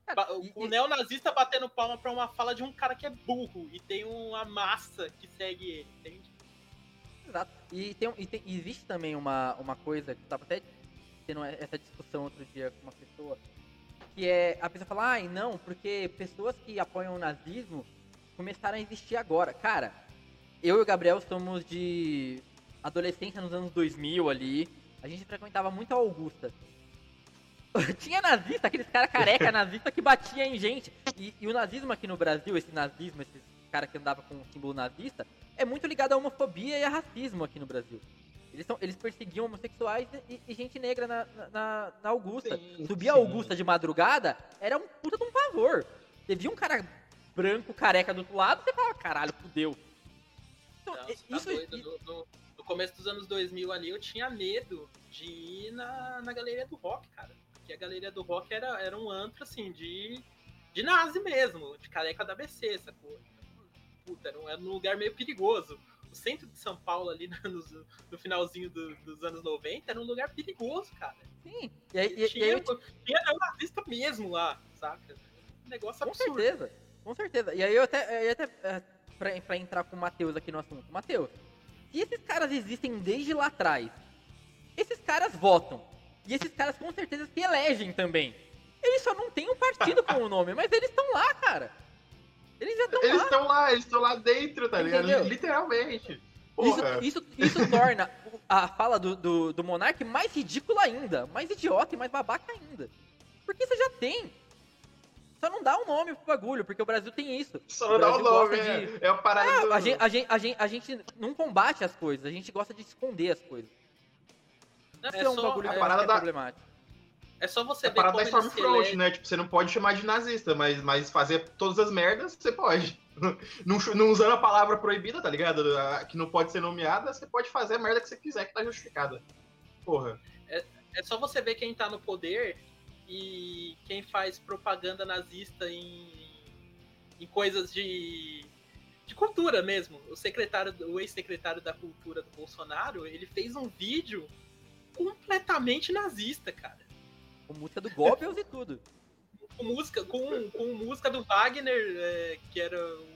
E- O neonazista batendo palma pra uma fala de um cara que é burro e tem uma massa que segue ele, entende? Exato. E, tem, um- e tem- existe também uma, uma coisa que eu tava até tendo essa discussão outro dia com uma pessoa, que é a pessoa fala, ai não, porque pessoas que apoiam o nazismo começaram a existir agora. Cara, eu e o Gabriel somos de adolescência nos anos 2000 ali, a gente frequentava muito a Augusta. Tinha nazista, aqueles caras careca nazista que batia em gente. E, e o nazismo aqui no Brasil, esse nazismo, esse cara que andava com o símbolo nazista, é muito ligado à homofobia e a racismo aqui no Brasil. Eles, são, eles perseguiam homossexuais e, e gente negra na, na, na Augusta. Sim, Subir a. Augusta de madrugada era um puta de um pavor. Você via um cara branco, careca do outro lado, você falava, caralho, fudeu. Então, Não, tá isso, doido. No, no- no começo dos anos 2000 ali, eu tinha medo de ir na, na galeria do rock, cara. Porque a galeria do rock era, era um antro, assim, de, de nazi mesmo, de careca da ABC, sacou? Puta, era um, era um lugar meio perigoso. Centro de São Paulo, ali no, no finalzinho do- dos anos 90, era um lugar perigoso, cara. sim. E aí, e- e tinha, aí eu tinha mesmo lá, saca? Um negócio Com absurdo. certeza, com certeza. E aí eu até, eu até é, pra, pra entrar com o Matheus aqui no assunto. Matheus, se esses caras existem desde lá atrás, esses caras votam. E esses caras com certeza se elegem também. Eles só não têm um partido com o nome, mas eles estão lá, cara. Eles estão Eles lá. estão lá, eles estão lá dentro, tá ligado? Entendeu? Literalmente. Isso, Porra. isso, isso torna o- a fala do, do, do Monark mais ridícula ainda, mais idiota e mais babaca ainda. Porque você já tem. Só não dá um nome pro bagulho, porque o Brasil tem isso. Só não dá o Brasil nome, é, de- é a parada do... A gente, a, gente, a, gente, a gente não combate as coisas, a gente gosta de esconder as coisas. Não, Isso é, um bagulho a parada é da- problemático. É só você É ver como da Stormfront, elegem. né? Tipo, você não pode chamar de nazista, mas, mas fazer todas as merdas, você pode. Não, não usando a palavra proibida, tá ligado? Que não pode ser nomeada, você pode fazer a merda que você quiser, que tá justificada. Porra. É só você ver quem tá no poder e quem faz propaganda nazista em, em coisas de, de cultura mesmo. O secretário, o ex-secretário da cultura do Bolsonaro, ele fez um vídeo completamente nazista, cara. Com música do Goebbels e tudo. Com música, com, com música do Wagner, é, que era o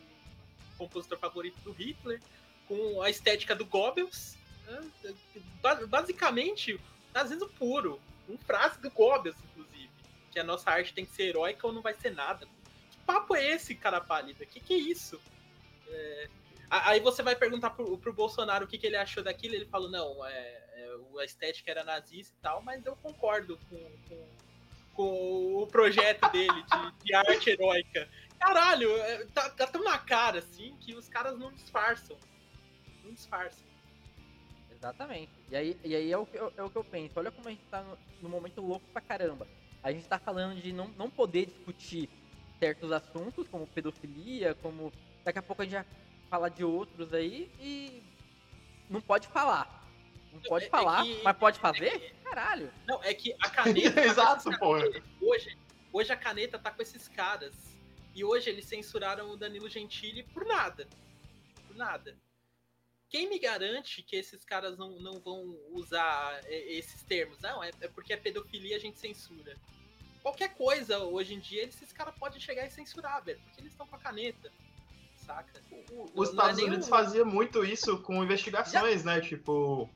compositor favorito do Hitler, com a estética do Goebbels. né? Ba- Basicamente, nazismo puro. Um frase do Goebbels, inclusive. Que a nossa arte tem que ser heróica ou não vai ser nada. Que papo é esse, cara pálida? Que que é isso? É, Aí você vai perguntar pro, pro Bolsonaro o que, que ele achou daquilo, ele falou, não, é, a estética era nazista e tal, mas eu concordo com, com, com o projeto dele de, de arte heróica. Caralho, é, tá, tá tão na cara, assim, que os caras não disfarçam. Não disfarçam. Exatamente. E aí, e aí é, o, que eu- é o que eu penso. Olha como a gente tá no, no momento louco pra caramba. A gente tá falando de não, não poder discutir certos assuntos, como pedofilia, como. Daqui a pouco a gente vai falar de outros aí e. Não pode falar. Não pode É- é falar, que- mas pode é fazer? que- Caralho. Não, é que a caneta. tá Exato, porra. Hoje, hoje a caneta tá com esses caras. E hoje eles censuraram o Danilo Gentili por nada. Por nada. Quem me garante que esses caras não, não vão usar é, esses termos? Não, é, é porque é pedofilia a gente censura. Qualquer coisa hoje em dia, esses caras podem chegar e censurar, velho. Porque eles estão com a caneta. Saca? Os Não é Estados nenhum- Unidos faziam muito isso com investigações, né? Tipo.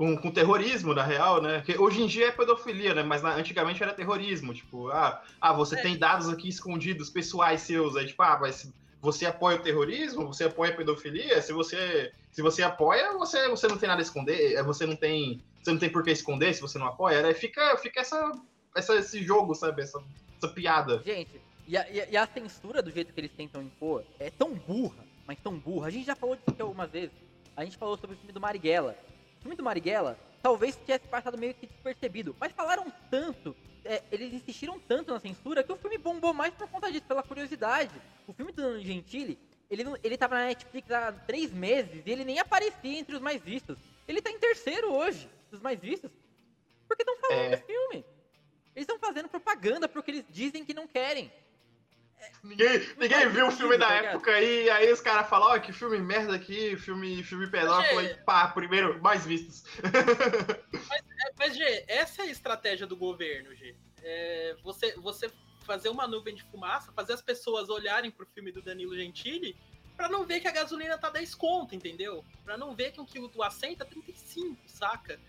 Com, com terrorismo, na real, né? Que hoje em dia é pedofilia, né? Mas na- antigamente era terrorismo. Tipo, ah, ah você É. tem dados aqui escondidos, pessoais seus. Aí, tipo, ah, mas você apoia o terrorismo? Você apoia a pedofilia? Se você, se você apoia, você, você não tem nada a esconder. eh, Você não tem. Você não tem por que esconder se você não apoia. Né? Fica, fica essa, essa, esse jogo, sabe? Essa, essa piada. Gente, e a, e a- e a censura do jeito que eles tentam impor é tão burra, mas tão burra. A gente já falou disso aqui algumas vezes. A gente falou sobre o filme do Marighella. O filme do Marighella talvez tivesse passado meio que despercebido, mas falaram tanto, é, eles insistiram tanto na censura que o filme bombou mais por conta disso, pela curiosidade. O filme do Danilo Gentili, ele, não- ele tava na Netflix há três meses e ele nem aparecia entre os mais vistos. Ele tá em terceiro hoje, dos mais vistos. Porque estão falando É. do filme. Eles estão fazendo propaganda pro que eles dizem que não querem. Ninguém, ninguém viu o filme tá da ligado? época aí, aí os caras falam, ó, que filme merda aqui, filme, filme pedófilo, Mas, e pá, primeiro, mais vistos. É, Mas, G, essa é a estratégia do governo, G. É, você, você fazer uma nuvem de fumaça, fazer as pessoas olharem pro filme do Danilo Gentili pra não ver que a gasolina tá 10 conto, entendeu? Pra não ver que um quilo do acém tá 35, saca?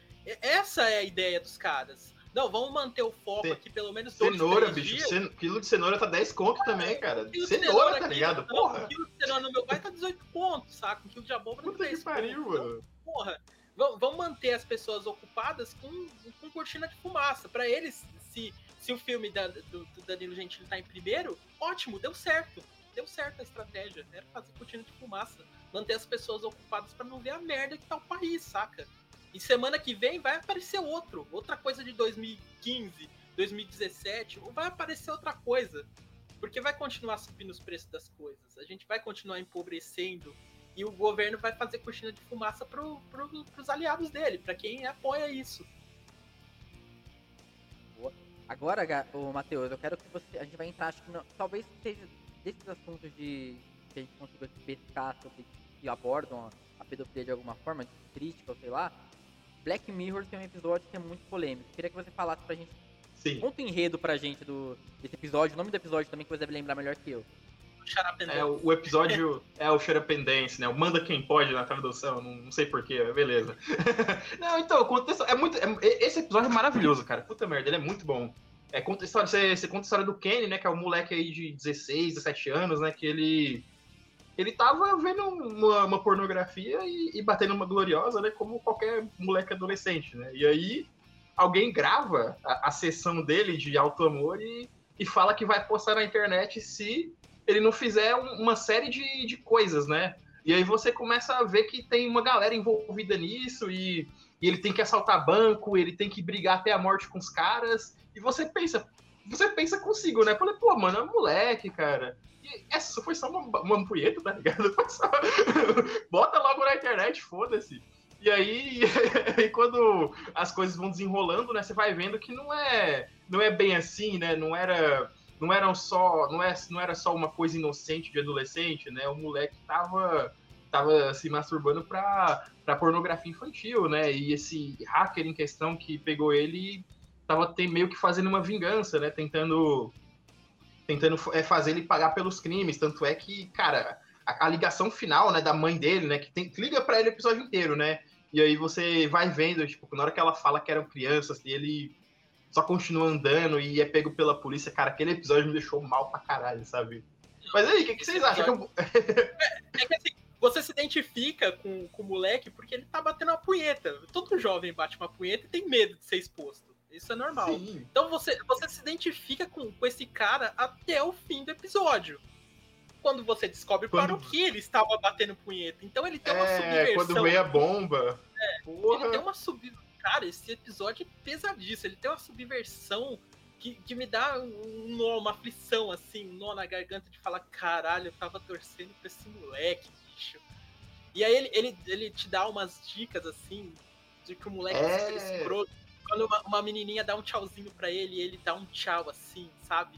Essa é a ideia dos caras. Não, vamos manter o foco aqui pelo menos dois, Cenoura, bicho, cen- quilo de cenoura tá 10 conto também, cara. Quilo de Cenoura, tá ligado? não, Porra, quilo de cenoura no meu pai tá 18 pontos, saca? Um quilo de abóbora tá puta que 10 pariu, pontos. mano. porra, vamos manter as pessoas ocupadas com, com cortina de fumaça. Pra eles, se, se o filme da- do, do Danilo Gentili tá em primeiro, ótimo, deu certo. Deu certo a estratégia. Era fazer cortina de fumaça. Manter as pessoas ocupadas pra não ver a merda que tá o país, saca? E semana que vem vai aparecer outro. Outra coisa de 2015, 2017. Ou vai aparecer outra coisa. Porque vai continuar subindo os preços das coisas. A gente vai continuar empobrecendo e o governo vai fazer cortina de fumaça pro, pro, pros aliados dele, pra quem apoia isso. Agora, ô Matheus, eu quero que você. A gente vai entrar, acho que não, talvez seja desses assuntos de que a gente consiga pescar sobre que abordam a, pedofilia de alguma forma, de crítica sei lá. Black Mirror tem um episódio que é muito polêmico. Queria que você falasse pra gente, Sim. conta o enredo pra gente do, desse episódio, o nome do episódio também, que você deve lembrar melhor que eu. É, o, o episódio é o Xerapendence, né? O Manda Quem Pode na tradução, não, não sei porquê, beleza. não, então, conta, é muito. é- esse episódio é maravilhoso, cara. Puta merda, ele é muito bom. É, conta a história, você, você conta a história do Kenny, né? Que é um moleque aí de 16, 17 anos, né? Que ele. Ele tava vendo uma, uma pornografia e, e batendo uma gloriosa, né? Como qualquer moleque adolescente, né? E aí alguém grava a, a sessão dele de alto amor e, e fala que vai postar na internet se ele não fizer um- uma série de, de coisas, né? E aí você começa a ver que tem uma galera envolvida nisso e, e ele tem que assaltar banco, ele tem que brigar até a morte com os caras. E você pensa, você pensa consigo, né? Falei, pô, mano, é moleque, cara. E essa foi só uma, uma ampulheta, tá ligado? Só... Bota logo na internet, foda-se. E aí, e quando as coisas vão desenrolando, né? Você vai vendo que não é, não é bem assim, né? Não era não eram só não, é, não era só uma coisa inocente de adolescente, né? O moleque tava tava se masturbando pra, pra pornografia infantil, né? E esse hacker em questão que pegou ele tava meio que fazendo uma vingança, né? Tentando tentando é, fazer ele pagar pelos crimes, tanto é que, cara, a, a ligação final, né, da mãe dele, né, que, tem, que liga para ele o episódio inteiro, né? E aí você vai vendo, tipo, na hora que ela fala que eram crianças, e ele só continua andando e é pego pela polícia, cara, aquele episódio me deixou mal pra caralho, sabe? Mas aí, o que, que vocês acham? Que eu- É que assim, você se identifica com, com o moleque porque ele tá batendo uma punheta. Todo jovem bate uma punheta e tem medo de ser exposto. Isso é normal. Sim. Então você, você se identifica com, com esse cara até o fim do episódio. Quando você descobre para Quando- o que ele estava batendo punheta. Então ele tem uma É, subversão. quando veio a bomba. Ele Porra. tem uma sub... Cara, esse episódio é pesadíssimo. Ele tem uma subversão que, que me dá um nó, uma aflição, assim, um nó na garganta de falar, caralho, eu tava torcendo pra esse moleque, bicho. E aí ele, ele, ele te dá umas dicas, assim, de que o moleque é escroto. Quando uma, uma menininha dá um tchauzinho pra ele, ele dá um tchau, assim, sabe?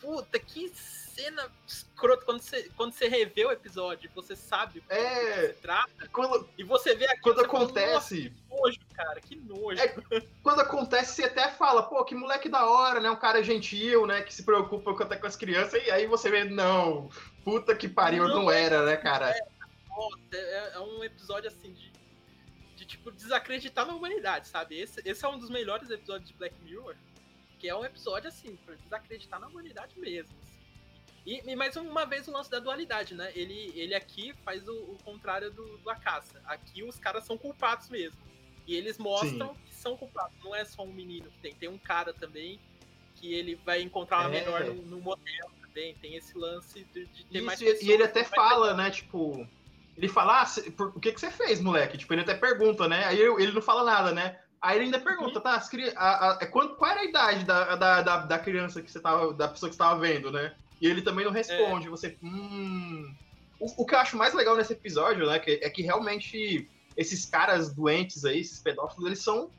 Puta, que cena escrota. Quando você, quando você revê o episódio, você sabe o que, é... se trata. Quando, e você vê aquilo. Quando acontece. Fala, que nojo, cara, que nojo. É, quando acontece, você até fala, pô, que moleque da hora, né? Um cara gentil, né? Que se preocupa com, com as crianças. E aí você vê, não, puta que pariu, não, não era, né, cara? É, é, é um episódio assim de tipo desacreditar na humanidade, sabe? Esse, esse é um dos melhores episódios de Black Mirror, que é um episódio assim para desacreditar na humanidade mesmo. Assim. E, e, mais uma vez o lance da dualidade, né? Ele, ele aqui faz o, o contrário do, do Acaça. Aqui os caras são culpados mesmo. E eles mostram Sim. que são culpados. Não é só um menino que tem. Tem um cara também que ele vai encontrar uma é. menor no, no, motel também. Tem esse lance de, de ter Isso, mais pessoas. E ele até fala, né? Tipo, ele fala, ah, o que, que você fez, moleque? Tipo, ele até pergunta, né? Aí ele não fala nada, né? Aí ele ainda pergunta, uhum. tá, a, a, a, é qual, qual era a idade da, da, da, da, criança que você tava, da pessoa que você tava vendo, né? E ele também não responde. É. Você, hum. O, o, que eu acho mais legal nesse episódio, né, que, é que realmente esses caras doentes aí, esses pedófilos, eles são,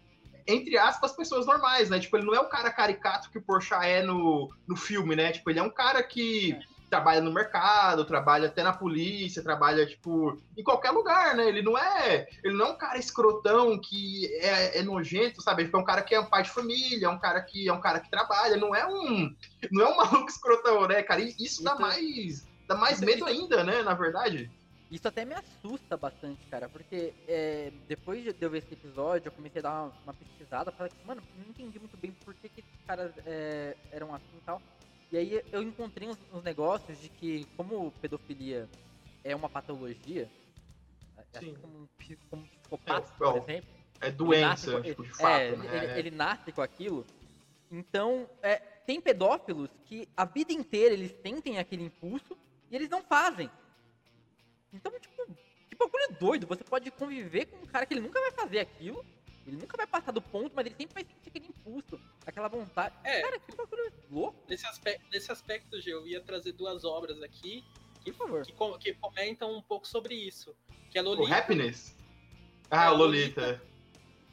entre aspas, pessoas normais, né? Tipo, ele não é o cara caricato que o Porchat é no, no filme, né? Tipo, ele é um cara que. É trabalha no mercado, trabalha até na polícia, trabalha, tipo, em qualquer lugar, né? Ele não é. Ele não é um cara escrotão que é, é nojento, sabe? Ele é um cara que é um pai de família, é um cara que é um cara que trabalha, não é um. Não é um maluco escrotão, né, cara? Isso, isso dá mais. Dá mais medo ainda, né, na verdade. Isso até me assusta bastante, cara, porque é, depois de eu ver esse episódio, eu comecei a dar uma, uma pesquisada, falei, mano, não entendi muito bem por que, que esses caras é, eram assim e tal. E aí eu encontrei uns, uns, negócios de que, como pedofilia é uma patologia, é assim como, como psicopata, é, por exemplo. É doença, com, tipo, de fato, é, né? ele, ele, nasce com aquilo. Então, é, tem pedófilos que a vida inteira eles sentem aquele impulso e eles não fazem. Então, tipo, que bagulho doido. Você pode conviver com um cara que ele nunca vai fazer aquilo, ele nunca vai passar do ponto, mas ele sempre vai sentir aquele impulso, aquela vontade. É, cara, que bagulho louco. Nesse aspecto, nesse aspecto, Gê, eu ia trazer duas obras aqui que, que, que, comentam um pouco sobre isso. Que é Lolita. O Happiness? Ah, é, o Lolita. Lolita.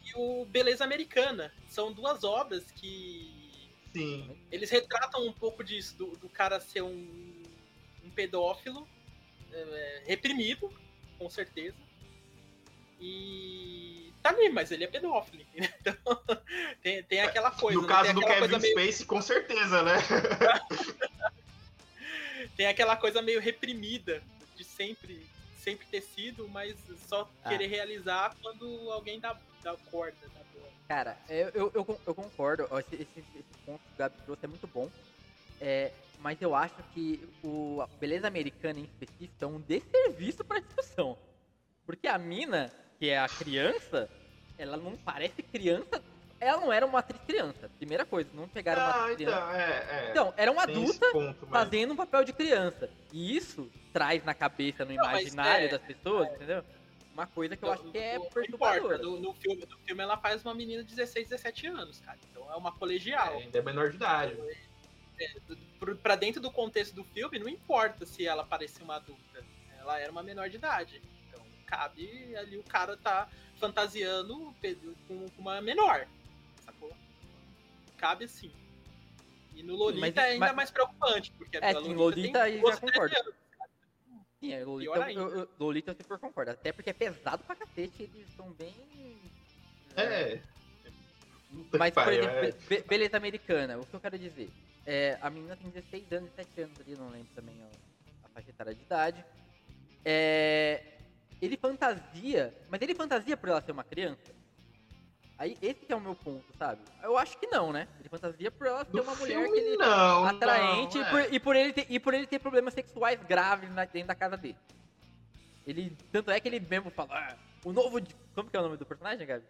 E o Beleza Americana. São duas obras que. Sim. Eles retratam um pouco disso, do, do cara ser um, um pedófilo é, reprimido, com certeza. E tá ali, mas ele é pedófilo. Então, tem, tem aquela coisa. No né? caso do Kevin meio... Space, com certeza, né? tem aquela coisa meio reprimida de sempre, sempre ter sido, mas só ah. querer realizar quando alguém dá, dá corda. Dá Cara, eu, eu, eu, eu concordo. Esse, esse, esse, ponto que o Gabi trouxe é muito bom. É, mas eu acho que o Beleza Americana em específico é um desserviço pra discussão. Porque a mina que é a criança, ela não parece criança. Ela não era uma atriz criança, primeira coisa, não pegaram ah, uma atriz então, criança. É, é. Então, era uma adulta ponto, mas... fazendo um papel de criança. E isso traz na cabeça, no imaginário é, das pessoas, é. entendeu? Uma coisa que eu acho que é perturbadora. No, no, filme, no filme ela faz uma menina de 16, 17 anos, cara. Então é uma colegial. É, ainda é menor de idade. É, pra dentro do contexto do filme, não importa se ela parecia uma adulta. Ela era uma menor de idade cabe ali o cara tá fantasiando com uma menor, sacou? Cabe sim. E no Lolita mas, é ainda mas... mais preocupante, porque é, sim, Lolita aí já concordo. Sim, é, Lolita, eu, eu, Lolita eu super concordo. Até porque é pesado pra cacete, eles são bem. É. Mas, por exemplo, é. beleza americana, o que eu quero dizer? É, a menina tem 16 anos, 17 anos ali, não lembro também a, a faixa etária de idade. É, ele fantasia, mas ele fantasia por ela ser uma criança? Aí esse é o meu ponto, sabe? Eu acho que não, né? Ele fantasia por ela ser uma mulher que ele não, atraente não, e, por, é. e, por, ele ter, e por ele ter problemas sexuais graves na, dentro da casa dele. Ele, tanto é que ele mesmo fala, ah, o novo. Como que é o nome do personagem, Gabi?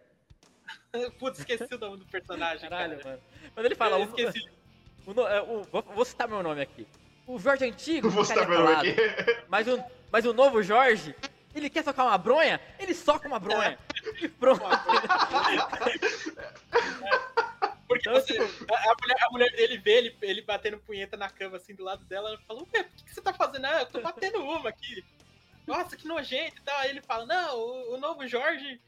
Putz, esqueci o nome do personagem, Caralho, cara. mano. Quando ele fala, eu esqueci. O, o, é, o, vou, vou citar meu nome aqui. O Jorge Antigo, vou citar meu nome aqui. Mas o, mas o novo Jorge, ele quer socar uma bronha? Ele soca uma bronha. E pronto. Porque Então, tipo, A, a mulher, a mulher dele vê ele, ele batendo punheta na cama, assim, do lado dela. Ela falou, Ué, por que, que você tá fazendo? Ah, eu tô batendo uma aqui. Nossa, que nojento e tal. Aí ele fala, não, o, o novo Jorge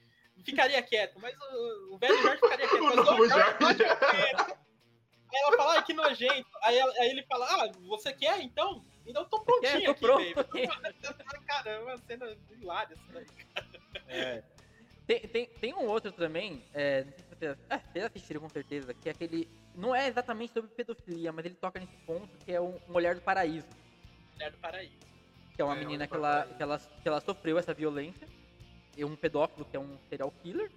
ficaria quieto, mas o, o velho Jorge ficaria quieto. O mas novo Jorge Jorge. Aí ela fala, ai, que nojento. Aí, ela- aí ele fala, ah, você quer então? Então eu tô prontinho quer? Tô aqui, pronto. Caramba, cena hilária essa daí. É. Tem, tem, tem um outro também, é, não sei se vocês, ah, vocês assistiram com certeza, que é aquele. Não é exatamente sobre pedofilia, mas ele toca nesse ponto que é um, um Olhar do Paraíso. Mulher do Paraíso. Que é uma É, menina que ela, que, ela, que ela sofreu essa violência. E um pedófilo que é um serial killer.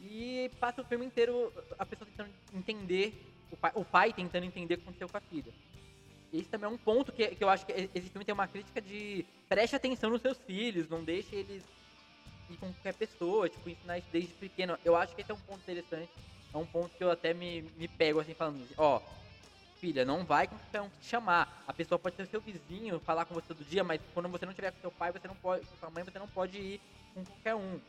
E passa o filme inteiro a pessoa tentando entender, o pai, o pai tentando entender o que aconteceu com a filha. Esse também é um ponto que, que eu acho que esse filme tem uma crítica de preste atenção nos seus filhos, não deixe eles ir com qualquer pessoa, tipo, ensinar isso desde pequeno. Eu acho que esse é um ponto interessante. É um ponto que eu até me, me pego assim falando, ó, filha, não vai com qualquer um que te chamar. A pessoa pode ser seu vizinho, falar com você todo dia, mas quando você não tiver com seu pai, você não pode, com sua mãe, você não pode ir com qualquer um.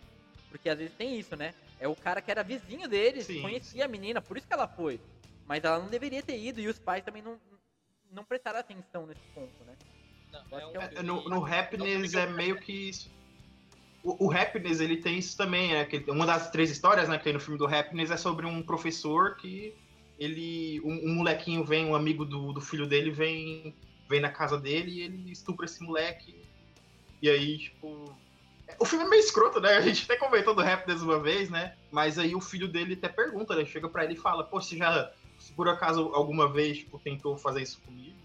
Porque às vezes tem isso, né? É o cara que era vizinho deles, Sim, conhecia a menina, por isso que ela foi. Mas ela não deveria ter ido e os pais também não, não prestaram atenção nesse ponto, né? Não, é um é É, no Happiness é meio que isso. O, o Happiness, ele tem isso também, né? Que uma das três histórias né, que tem no filme do Happiness é sobre um professor que ele. Um, um molequinho vem, um amigo do, do filho dele vem, vem na casa dele e ele estupra esse moleque. E aí, tipo. O filme é meio escroto, né? A gente até comentou do Happiness uma vez, né? Mas aí o filho dele até pergunta, né? Chega pra ele e fala, pô, você já, se por acaso alguma vez, tipo, tentou fazer isso comigo?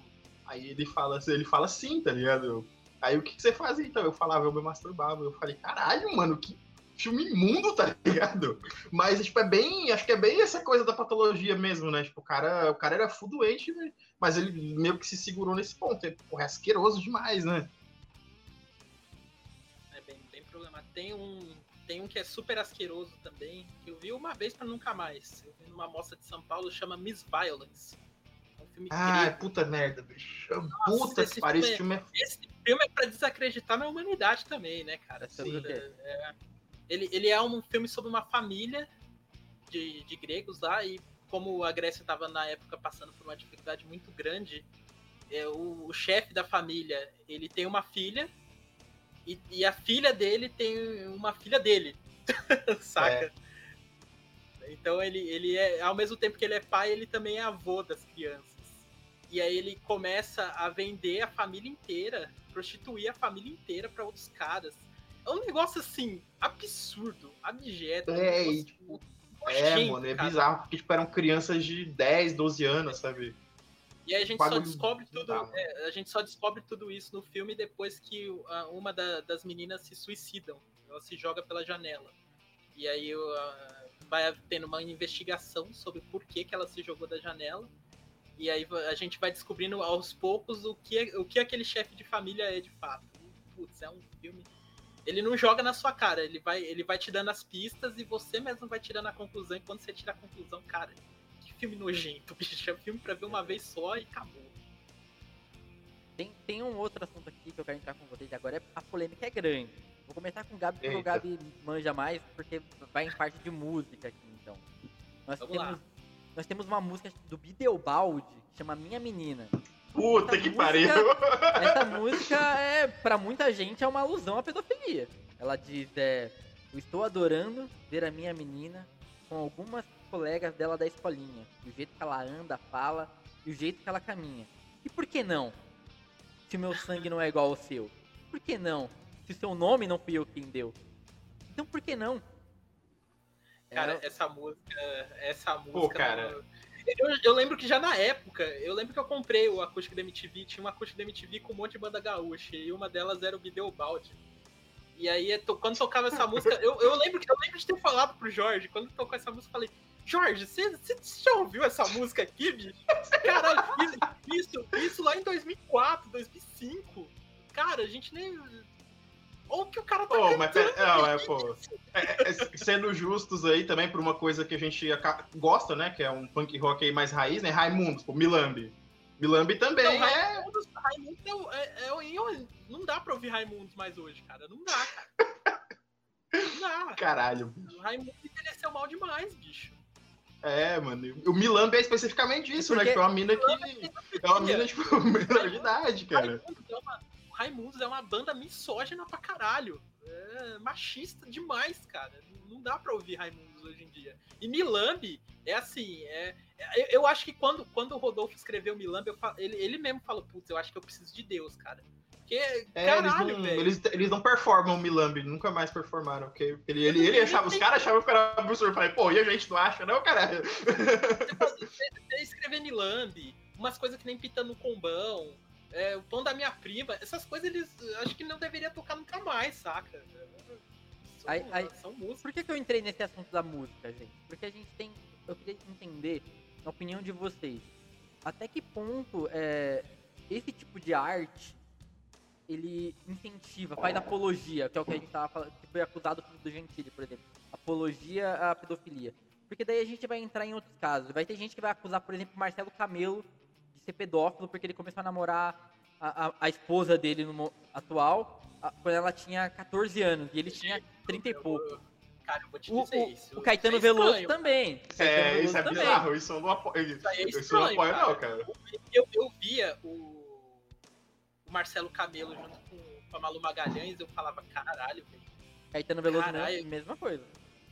Aí ele fala, ele fala sim, tá ligado? Aí o que, que você fazia então? Eu falava, eu me masturbava. Eu falei, caralho, mano, que filme imundo, tá ligado? Mas, tipo, é bem. Acho que é bem essa coisa da patologia mesmo, né? Tipo, o cara, o cara era full doente, né? mas ele meio que se segurou nesse ponto. É, porra, é asqueroso demais, né? É bem, bem problemático. Tem um, tem um que é super asqueroso também, que eu vi uma vez pra nunca mais. Eu vi numa mostra de São Paulo, chama Miss Violence. É um filme Ah, grego. puta merda, bicho. Puta esse que pariu, esse filme é. Esse filme é pra desacreditar na humanidade também, né, cara? É sobre o quê? É, ele, ele é um filme sobre uma família de, de gregos lá, e como a Grécia estava na época passando por uma dificuldade muito grande, é, o, o chefe da família ele tem uma filha, e, e a filha dele tem uma filha dele. Saca? Então ele, ele é, ao mesmo tempo que ele é pai, ele também é avô das crianças. E aí ele começa a vender a família inteira, prostituir a família inteira para outros caras. É um negócio assim, absurdo, abjeto. É, um e, negócio tipo, É, mano, é cara. bizarro, porque tipo, eram crianças de 10, 12 anos, sabe? E aí a gente só descobre tudo. é, a gente só descobre tudo isso no filme depois que uma da- das meninas se suicidam. Ela se joga pela janela. E aí a- vai tendo uma investigação sobre por que, que ela se jogou da janela. E aí a gente vai descobrindo aos poucos o que, o que aquele chefe de família é de fato. Putz, é um filme. Ele não joga na sua cara, ele vai, ele vai te dando as pistas e você mesmo vai tirando a conclusão. E quando você tira a conclusão, cara, filme nojento, bicho. É um filme pra ver uma vez só e acabou. Tem, tem um outro assunto aqui que eu quero entrar com vocês agora, é, a polêmica é grande. Vou começar com o Gabi, porque o. Gabi manja mais, porque vai em parte de música aqui, então. Nós Vamos lá. temos, nós temos uma música do Bideobaldi, que chama Minha Menina. Puta Essa que música- pariu! Essa música, é, pra muita gente, é uma alusão à pedofilia. Ela diz, é, eu estou adorando ver a minha menina com algumas colegas dela da escolinha. O jeito que ela anda, fala e o jeito que ela caminha. E por que não? Se o meu sangue não é igual ao seu? Por que não? Se o seu nome não fui eu quem deu? Então por que não? Cara, É, essa música. Essa música. cara. não- Eu, eu lembro que já na época, eu lembro que eu comprei o acústico da MTV, tinha um acústico da MTV com um monte de banda gaúcha, e uma delas era o Bideobaldi. E aí, quando tocava essa música, eu, eu, lembro, que- eu lembro de ter falado pro Jorge, quando tocou essa música, eu falei, Jorge, você já ouviu essa música aqui, bicho? Caralho, isso, isso, lá em 2004, 2005. Cara, a gente nem. Ou que o cara tá Pô, mas cantando, pera- não, é, pô. É, é, sendo justos aí também por uma coisa que a gente gosta, né? Que é um punk rock aí mais raiz, né? Raimundos, pô, Milambi. Milambi também Não, é. Raimundos, Raimundos é, é, é não dá pra ouvir Raimundos mais hoje, cara. Não dá, cara. Não dá. Caralho. O Raimundos envelheceu mal demais, bicho. É, mano. O Milambi é especificamente isso, né? Porque- Que é uma mina que. É uma mina, tipo, menor de idade, cara. Raimundos é uma, Raimundos é uma banda misógina pra caralho. É machista demais, cara. Não dá pra ouvir Raimundos hoje em dia. E Milambi é assim, é, é- eu- eu acho que quando, quando o Rodolfo escreveu Milambi, eu fa- ele, ele mesmo falou, putz, eu acho que eu preciso de Deus, cara. Porque, É, caralho, eles, não, velho. eles, eles não performam o Milambi, nunca mais performaram. Porque ele, ele, ele achava, os caras achavam que era absurdo. Eu falei, pô, e a gente não acha, não, caralho? Você escrever Milambi, umas coisas que nem pitando no combão, é, o tom da minha prima, essas coisas eles acho que não deveria tocar nunca mais, saca? São, são músicas. Por que, que eu entrei nesse assunto da música, gente? Porque a gente tem. Eu queria entender, na opinião de vocês, até que ponto é, esse tipo de arte ele incentiva, faz apologia, que é o que a gente tava falando, que foi acusado do Gentili, por exemplo. Apologia à pedofilia. Porque daí a gente vai entrar em outros casos. Vai ter gente que vai acusar, por exemplo, Marcelo Camelo de ser pedófilo porque ele começou a namorar a, a, a esposa dele no atual a- quando ela tinha 14 anos e ele tinha 30 e pouco. Cara, eu vou te O, dizer o- isso. o Caetano isso é Veloso estranho. também. Caetano É, Veloso isso é também. bizarro, isso eu não apoio. Isso é Isso eu não apoio, cara. não, cara. Eu, eu via o, o Marcelo Camelo junto com, com a Malu Magalhães, eu falava, caralho, velho, Caetano Veloso, Caralho. mesmo, mesma coisa.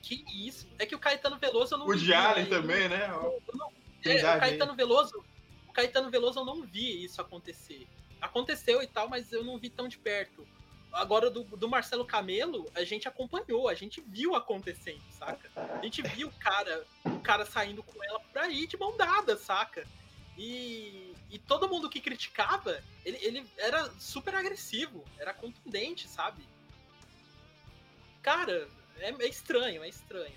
que isso? É que o Caetano Veloso eu não O vi, né? Eu- também, né? Ó, eu não- É, o Caetano Veloso, o Caetano Veloso eu não vi isso acontecer. Aconteceu e tal, mas eu não vi tão de perto. Agora do, do Marcelo Camelo, a gente acompanhou, a gente viu acontecendo, saca? A gente viu o cara, o cara saindo com ela por aí de mão dada, saca? E, e todo mundo que criticava, ele, ele era super agressivo, era contundente, sabe? Cara, é, é estranho, é estranho.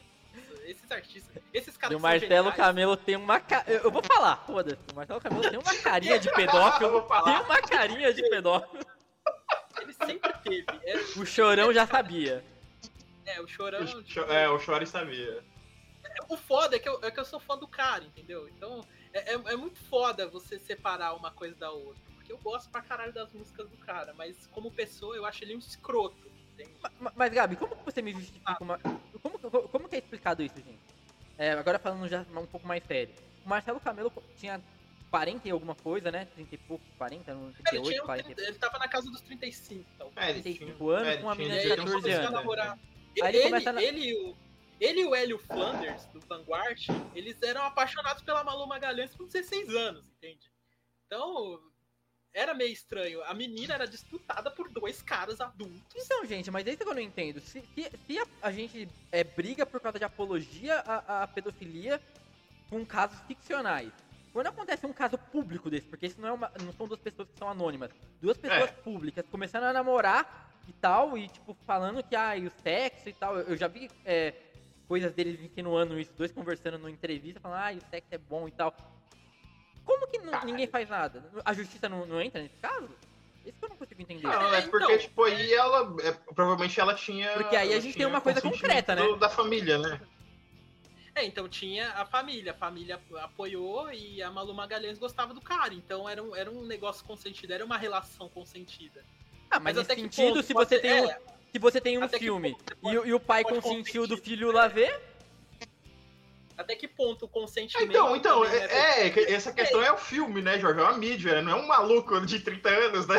Esses artistas, esses E caras o que são Marcelo Camelo tem uma ca... Eu vou falar, foda-se. O Marcelo Camelo tem uma carinha de pedófilo. Vou falar. Tem uma carinha de pedófilo. Ele sempre teve. É, O chorão já sabia. é, o chorão. O Cho- É, o Chore sabia. O foda é que, eu, é que eu sou fã do cara, entendeu? Então é, é, é muito foda você separar uma coisa da outra. Porque eu gosto pra caralho das músicas do cara, mas como pessoa eu acho ele um escroto. Entende? Ma- Mas, Gabi, como que você me justifica uma. Como, como, que é explicado isso, gente? É, agora falando já um pouco mais sério. O Marcelo Camelo tinha 40 e alguma coisa, né? 30 e pouco, 40, não, Ele, 38, tinha, um- 40 e ele tava na casa dos 35, então. É, ele 35 tinha- anos é, ele com uma menina de aí ele ele 14 começou a anos. ele Ele, começa na- ele, e o, ele e o Hélio Flanders, do Vanguard, eles eram apaixonados pela Malu Magalhães com 16 anos, entende? Então, era meio estranho. A menina era disputada por dois caras adultos. Então, gente, mas é isso que eu não entendo. Se, se, se a, a gente é, briga por causa de apologia à, à pedofilia com casos ficcionais, quando acontece um caso público desse, porque isso não, é uma, não são duas pessoas que são anônimas, duas pessoas É. públicas começando a namorar e tal, e tipo, falando que, ah, o sexo e tal, eu, eu já vi é, coisas deles insinuando isso, dois conversando numa entrevista, falando, ah, o sexo é bom e tal. Como que não- ninguém faz nada? A justiça não, não entra nesse caso? Isso que eu não consigo entender. Não, é É, porque, então. tipo, aí ela. é, provavelmente ela tinha. Porque aí a gente tem uma coisa concreta, né? Da família, né? É, então tinha a família. A família apoiou e a Malu Magalhães gostava do cara. Então era um, era um negócio consentido, era uma relação consentida. Ah, mas, Mas até que sentido, ponto se você ser- tem um, é, se você tem um até filme e, e o pai consentiu do filho lá ver, Até que ponto o consentimento. Então, então, também é, é, que essa questão é o filme, né, Jorge? É uma mídia, não é um maluco de 30 anos, né?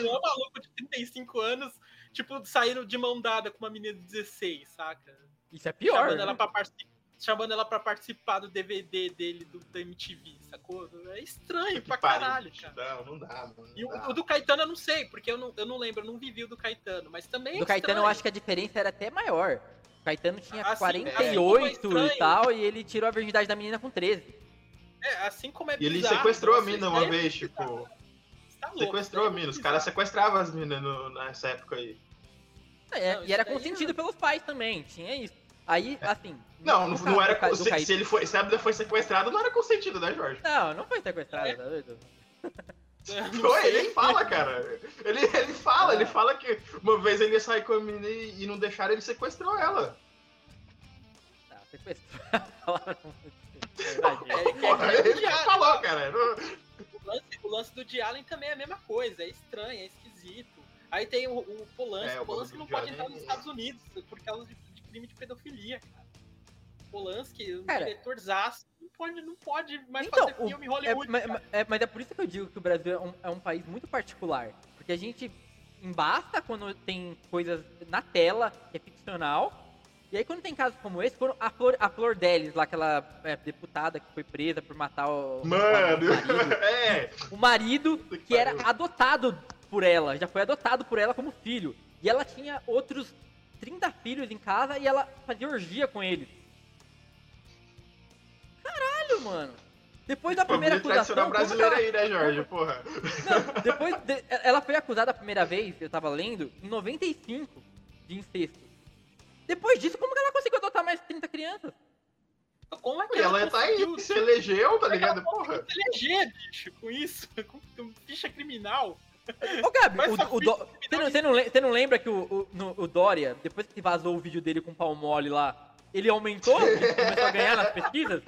Não é um maluco de 35 anos, tipo, saindo de mão dada com uma menina de 16, saca? isso é pior. chamando, né? ela pra participar, chamando ela pra participar do DVD dele do, da MTV, sacou? É estranho pra pariu, caralho, cara. Não, não dá, mano. E não o, dá. o do Caetano eu não sei, porque eu não, eu não lembro, eu não vivi o do Caetano, mas também é Do Caetano eu acho que a diferença era até maior. O Caetano tinha Assim, assim como é 48 e tal, e ele tirou a virgindade da menina com 13. É, assim como é E ele bizarro, sequestrou a mina uma é vez, bizarro. tipo. Você tá louco, Sequestrou isso a é mina. Os bizarro. caras sequestravam as minas nessa época aí. É, Não, e era daí consentido é- pelos pais também, tinha isso. Aí, assim. Não, não, não era. do se, se ele foi, se a mina foi sequestrada, não era consentido, né, Jorge? Não, não foi sequestrado, tá doido? Não Foi, ele fala, cara. Ele, ele fala, ele Ah. fala que uma vez ele ia sair com a menina e, e não deixaram, ele sequestrou ela. Tá, sequestrou. a palavra muito- Exagero. É, é, ele é, é, falou, cara. O lance, o lance do Woody Allen também é a mesma coisa, é estranho, é esquisito. Aí tem o, o Polanski, É, o Polanski não pode entrar nos Estados Unidos por causa de, de crime de pedofilia, cara. Polanski, um Cara, diretor zaço, não pode, não pode mais Então, fazer o- filme É, Hollywood. ma- cara. ma- é- mas é por isso que eu digo que o Brasil é um, é um país muito particular. Porque a gente embasta quando tem coisas na tela que é ficcional. E aí quando tem casos como esse, quando a Flor, a Flor Delis, lá aquela é, deputada que foi presa por matar o, Mano, o marido, é. o marido que era adotado por ela, já foi adotado por ela como filho. E ela tinha outros 30 filhos em casa e ela fazia orgia com eles. Mano. Depois da primeira Família acusação, brasileira ela- aí, né, Jorge? Porra. não, depois de- ela foi acusada a primeira vez, eu tava lendo, em 95 de incesto. Depois disso, como que ela conseguiu adotar mais 30 crianças? Como é que E ela tá aí, se elegeu, tá é ela ligado? Porra. se eleger, bicho, com isso? Com, ficha criminal? Ô, Gabi, o, o você, não, você não você não lembra que o, o, no- o Dória, depois que vazou o vídeo dele com o pau mole lá, ele aumentou? Ele começou a ganhar nas pesquisas?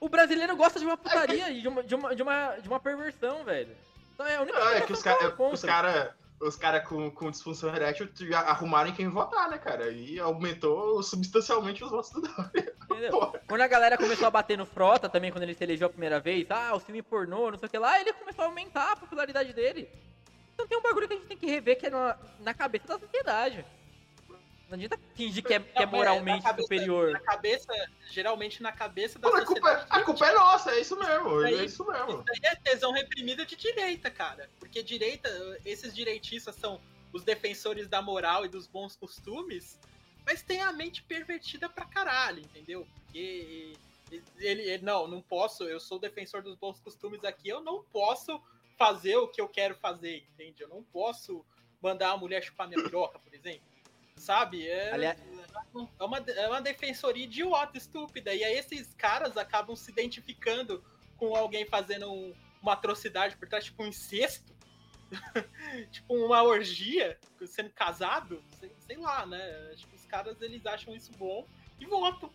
O brasileiro gosta de uma putaria e de uma, de uma, de uma, de uma perversão, velho. Então é a única Não, é que os caras eu os encontro. cara, os cara com, com disfunção erétil arrumaram em quem votar, né, cara? E aumentou substancialmente os votos do Dória. Quando a galera começou a bater no Frota também, quando ele se elegeu a primeira vez, ah, o filme pornô, não sei o que lá, ele começou a aumentar a popularidade dele. Então tem um bagulho que a gente tem que rever que é na, na cabeça da sociedade. Não adianta fingir que é, que é moralmente na cabeça- superior. Na cabeça, geralmente na cabeça da Pô, a, culpa, sociedade. a culpa é nossa, é isso mesmo. Aí- É isso mesmo. Isso daí é tesão reprimida de direita, cara. Porque direita, esses direitistas são os defensores da moral e dos bons costumes, mas tem a mente pervertida pra caralho, entendeu? Porque ele, ele- não, não posso, eu sou defensor dos bons costumes aqui, eu não posso fazer o que eu quero fazer, entende? Eu não posso mandar a mulher chupar minha piroca, por exemplo. Sabe? É, Aliás- é, uma, é uma defensoria idiota, estúpida. E aí esses caras acabam se identificando com alguém fazendo um- uma atrocidade por trás, tipo um incesto, tipo uma orgia, sendo casado, sei, sei lá, né? Acho que os caras eles acham isso bom e votam.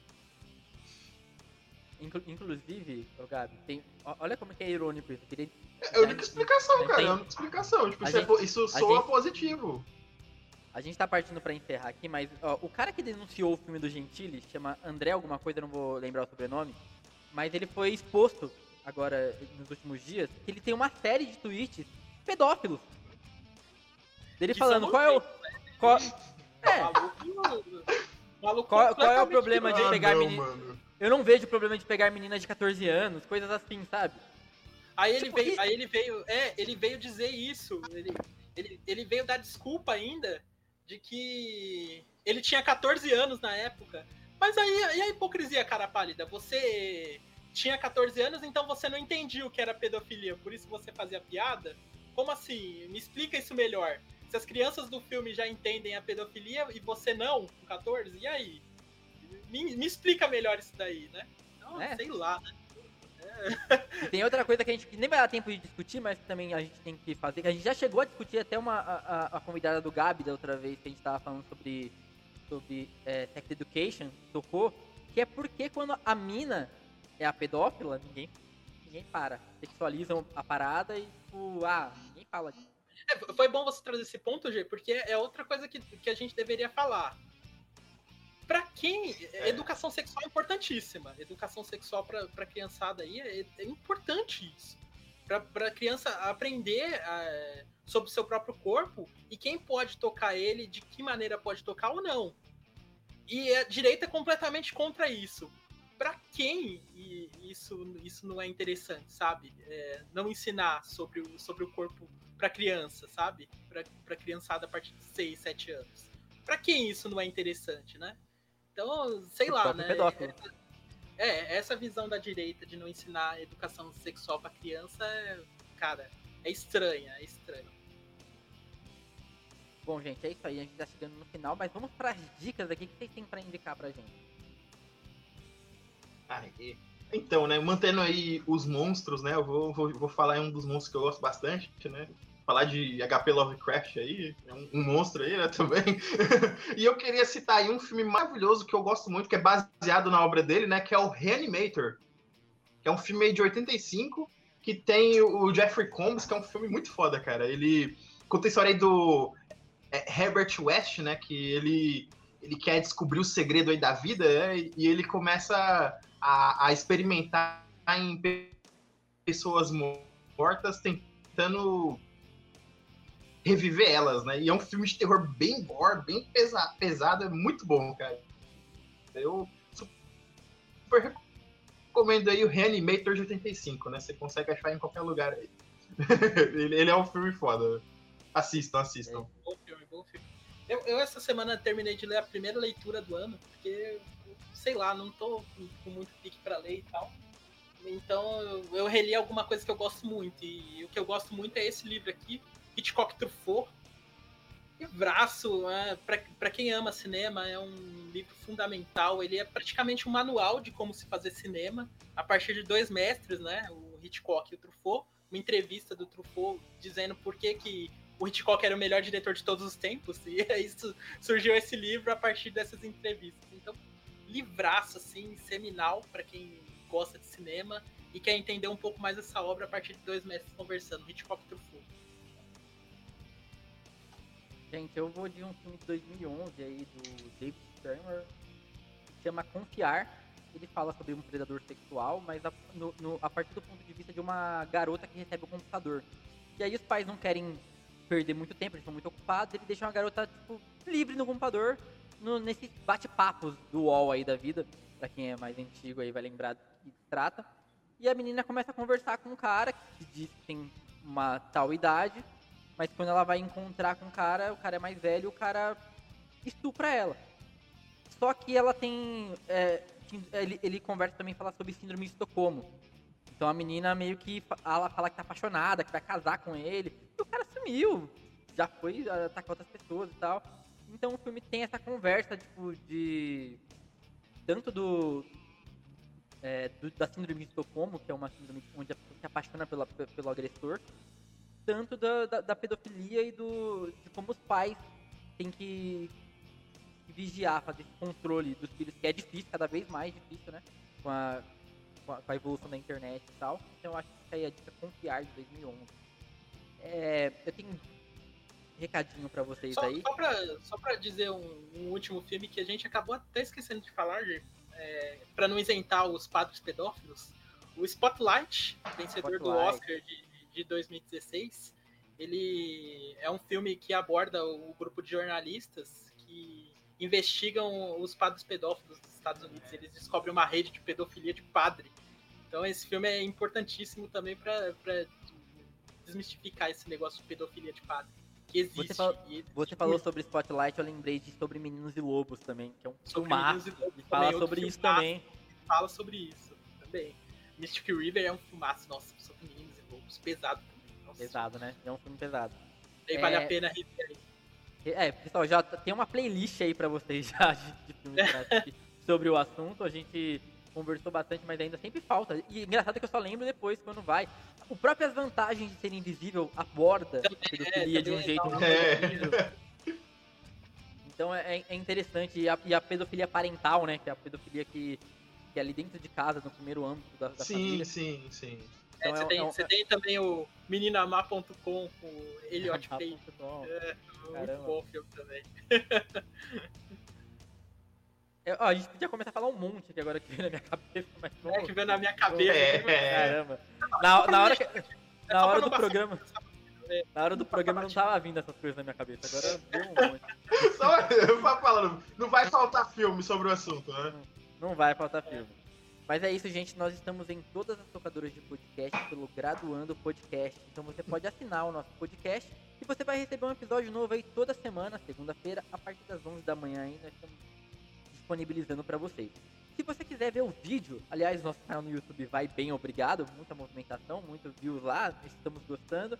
Inclu- inclusive, ô Gabi, tem, olha como que é irônico isso. eu queria- É a única explicação, Tem- cara. É a única explicação. Tipo, isso, é gente- isso soa gente- positivo. A gente tá partindo pra encerrar aqui, mas ó, o cara que denunciou o filme do Gentili, chama André alguma coisa, eu não vou lembrar o sobrenome, mas ele foi exposto agora nos últimos dias que ele tem uma série de tweets pedófilos. Dele Que falando qual é o. Qual, é, Maluco, maluco Qual- qual é o problema de. Ah, pegar menino- mano. eu não vejo problema de pegar meninas de 14 anos, coisas assim, sabe? Aí ele Tipo, veio, e- aí ele veio, é, ele veio dizer isso. Ele, ele, ele veio dar desculpa ainda de que ele tinha 14 anos na época. Mas aí e a hipocrisia, cara pálida? Você tinha 14 anos, então você não entendia o que era pedofilia, por isso você fazia piada? Como assim? Me explica isso melhor. Se as crianças do filme já entendem a pedofilia e você não, com 14, e aí? Me, me explica melhor isso daí, né? Não, É. sei lá, né? Tem outra coisa que a gente nem vai dar tempo de discutir, mas que também a gente tem que fazer, a gente já chegou a discutir até uma a, a- convidada do Gabi da outra vez que a gente tava falando sobre sobre é, sex education, tocou, que é porque quando a mina é a pedófila, ninguém ninguém para, sexualizam a parada e tipo, ah, ninguém fala. É, foi bom você trazer esse ponto, G, porque é outra coisa que, que a gente deveria falar. Pra quem. É. Educação sexual é importantíssima. Educação sexual pra criançada aí é, é importante isso. Pra, pra criança aprender ah, sobre o seu próprio corpo e quem pode tocar ele, de que maneira pode tocar ou não. E a direita é completamente contra isso. Pra quem isso, isso não é interessante, sabe? É, não ensinar sobre o, sobre o corpo pra criança, sabe? Pra criançada a partir de 6, 7 anos. Pra quem isso não é interessante, né? Então, sei O lá, próprio né? pedófilo. É, essa visão da direita de não ensinar educação sexual pra criança, é, cara, é estranha, é estranha. Bom, gente, é isso aí, a gente tá chegando no final, mas vamos pras dicas aqui que vocês têm pra indicar pra gente. Aí. Então, né, mantendo aí os monstros, né, eu vou, vou, vou falar em um dos monstros que eu gosto bastante, né, falar de HP Lovecraft aí, é um, um monstro aí, né, também. e eu queria citar aí um filme maravilhoso que eu gosto muito, que é baseado na obra dele, né, que é o Reanimator, que é um filme de 85, que tem o Jeffrey Combs, que é um filme muito foda, cara. Ele conta a história aí do é, Herbert West, né, que ele ele quer descobrir o segredo aí da vida, né? E ele começa a, a experimentar em pessoas mortas, tentando reviver elas, né? E é um filme de terror bem gore, bem pesado, pesado é muito bom, cara. Eu super recomendo aí o Reanimator de 85, né? Você consegue achar em qualquer lugar aí. ele, é um filme foda. Assistam, assistam. É, bom filme, bom filme. Eu, eu, essa semana terminei de ler a primeira leitura do ano, porque, sei lá, não tô com muito pique pra ler e tal. Então eu, eu reli alguma coisa que eu gosto muito. E o que eu gosto muito é esse livro aqui, Hitchcock Truffaut. Livraço, é, para quem ama cinema, é um livro fundamental. Ele é praticamente um manual de como se fazer cinema, a partir de dois mestres, né? O Hitchcock e o Truffaut. Uma entrevista do Truffaut dizendo por que, que o Hitchcock era o melhor diretor de todos os tempos. E isso surgiu esse livro a partir dessas entrevistas. Então, livraço, assim, seminal para quem gosta de cinema e quer entender um pouco mais essa obra a partir de dois mestres conversando, Hitchcock e Truffaut. Gente, eu vou de um filme de 2011 aí do David Sternberg, chama Confiar. Ele fala sobre um predador sexual, mas a, no, no, a partir do ponto de vista de uma garota que recebe o computador. E aí os pais não querem perder muito tempo, eles estão muito ocupados, ele deixa uma garota tipo, livre no computador, no, nesses bate-papos do UOL aí da vida, pra quem é mais antigo aí vai lembrar do que trata. E a menina começa a conversar com um cara que diz que tem uma tal idade, mas quando ela vai encontrar com o cara, o cara é mais velho, o cara estupra ela. Só que ela tem. É, ele, ele conversa também fala sobre síndrome de Estocolmo. Então a menina meio que ela fala que tá apaixonada, que vai casar com ele. E o cara sumiu. Já foi atacar outras pessoas e tal. Então o filme tem essa conversa, tipo, de. Tanto do. É, do da síndrome de Estocolmo, que é uma síndrome onde a pessoa se apaixona pela, pelo agressor, tanto da, da, da, pedofilia e do, de como os pais têm que, que, vigiar, fazer esse controle dos filhos, que é difícil, cada vez mais difícil, né? Com a, com a, evolução da internet e tal. Então eu acho que aí a dica confiar de 2011. É, eu tenho um recadinho para vocês só, aí. Só pra, só pra dizer um, um, último filme que a gente acabou até esquecendo de falar, é, para não isentar os padres pedófilos. O Spotlight, vencedor Spotlight. do Oscar de de 2016. Ele é um filme que aborda o grupo de jornalistas que investigam os padres pedófilos dos Estados Unidos. Eles descobrem uma rede de pedofilia de padre. Então esse filme é importantíssimo também para desmistificar esse negócio de pedofilia de padre. Que existe. Você, fal você falou sobre Spotlight, eu lembrei de Sobre Meninos e Lobos também, que é um filmaço. Fala sobre isso também. Fala sobre isso também. Mystic River é um filmaço, nossa, sobre meninos pesado também. Pesado, né? É um filme pesado. E é... vale a pena rever aí. É, pessoal, já tem uma playlist aí pra vocês já de, filmes sobre o assunto. A gente conversou bastante, mas ainda sempre falta. E engraçado é que eu só lembro depois, quando vai. O próprio as vantagens de ser invisível aborda a pedofilia é, de um jeito muito é. Então é, é interessante. E a, e a, pedofilia parental, né? Que é a pedofilia que, que é ali dentro de casa, no primeiro âmbito da, da sim, família. Sim, sim, sim. Então é, você, é, tem, é um... você tem também o meninamar.com, o Elliot Page. É, muito bom filme também. É, ó, a gente podia começar a falar um monte aqui agora que veio na minha cabeça, mas não. É que veio na minha cabeça. É. Caramba. Na, na hora, que, na hora do programa. Na hora do programa não tava vindo essas coisas na minha cabeça, agora veio um monte. Só eu falando, não vai faltar filme sobre o assunto, né? Não, não vai faltar filme. Mas é isso, gente. Nós estamos em todas as tocadoras de podcast pelo Graduando Podcast. Então você pode assinar o nosso podcast e você vai receber um episódio novo aí toda semana, segunda-feira, a partir das 11 da manhã aí. Nós estamos disponibilizando para vocês. Se você quiser ver o vídeo, aliás, nosso canal no YouTube vai bem, obrigado. Muita movimentação, muitos views lá, estamos gostando.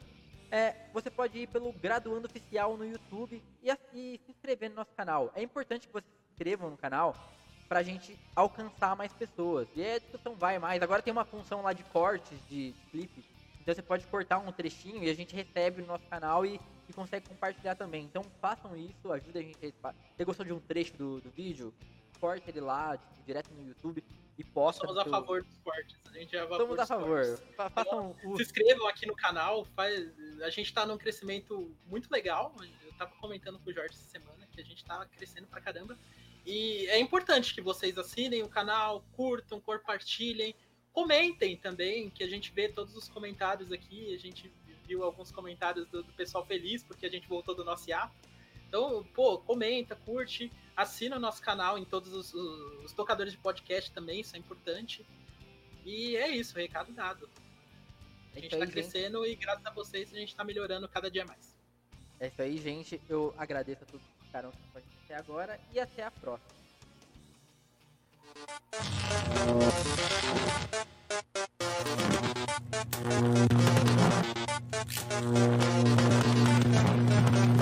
É, você pode ir pelo Graduando Oficial no YouTube e, e se inscrever no nosso canal. É importante que vocês se inscrevam no canal pra gente alcançar mais pessoas. E a discussão vai mais. Agora tem uma função lá de cortes de clipe. Então você pode cortar um trechinho e a gente recebe no nosso canal e, e consegue compartilhar também. Então façam isso, ajuda a gente. Você gostou de um trecho do, do vídeo? Corte ele lá, tipo, direto no YouTube e posta. Somos a seu... favor dos cortes. A gente é a favor Somos a favor. Façam então, Se inscrevam aqui no canal. Faz... A gente tá num crescimento muito legal. Eu tava comentando com o Jorge essa semana Que a gente tá crescendo pra caramba. E é importante que vocês assinem o canal, curtam, compartilhem, comentem também, que a gente vê todos os comentários aqui. A gente viu alguns comentários do, do pessoal feliz porque a gente voltou do nosso hiato. Então, pô, comenta, curte, assina o nosso canal em todos os, os, os tocadores de podcast também, isso é importante. E é isso, recado dado. A gente está crescendo gente. e graças a vocês a gente está melhorando cada dia mais. É isso aí, gente. Eu agradeço a todos ficaram com a gente até agora e até a próxima. Thank you.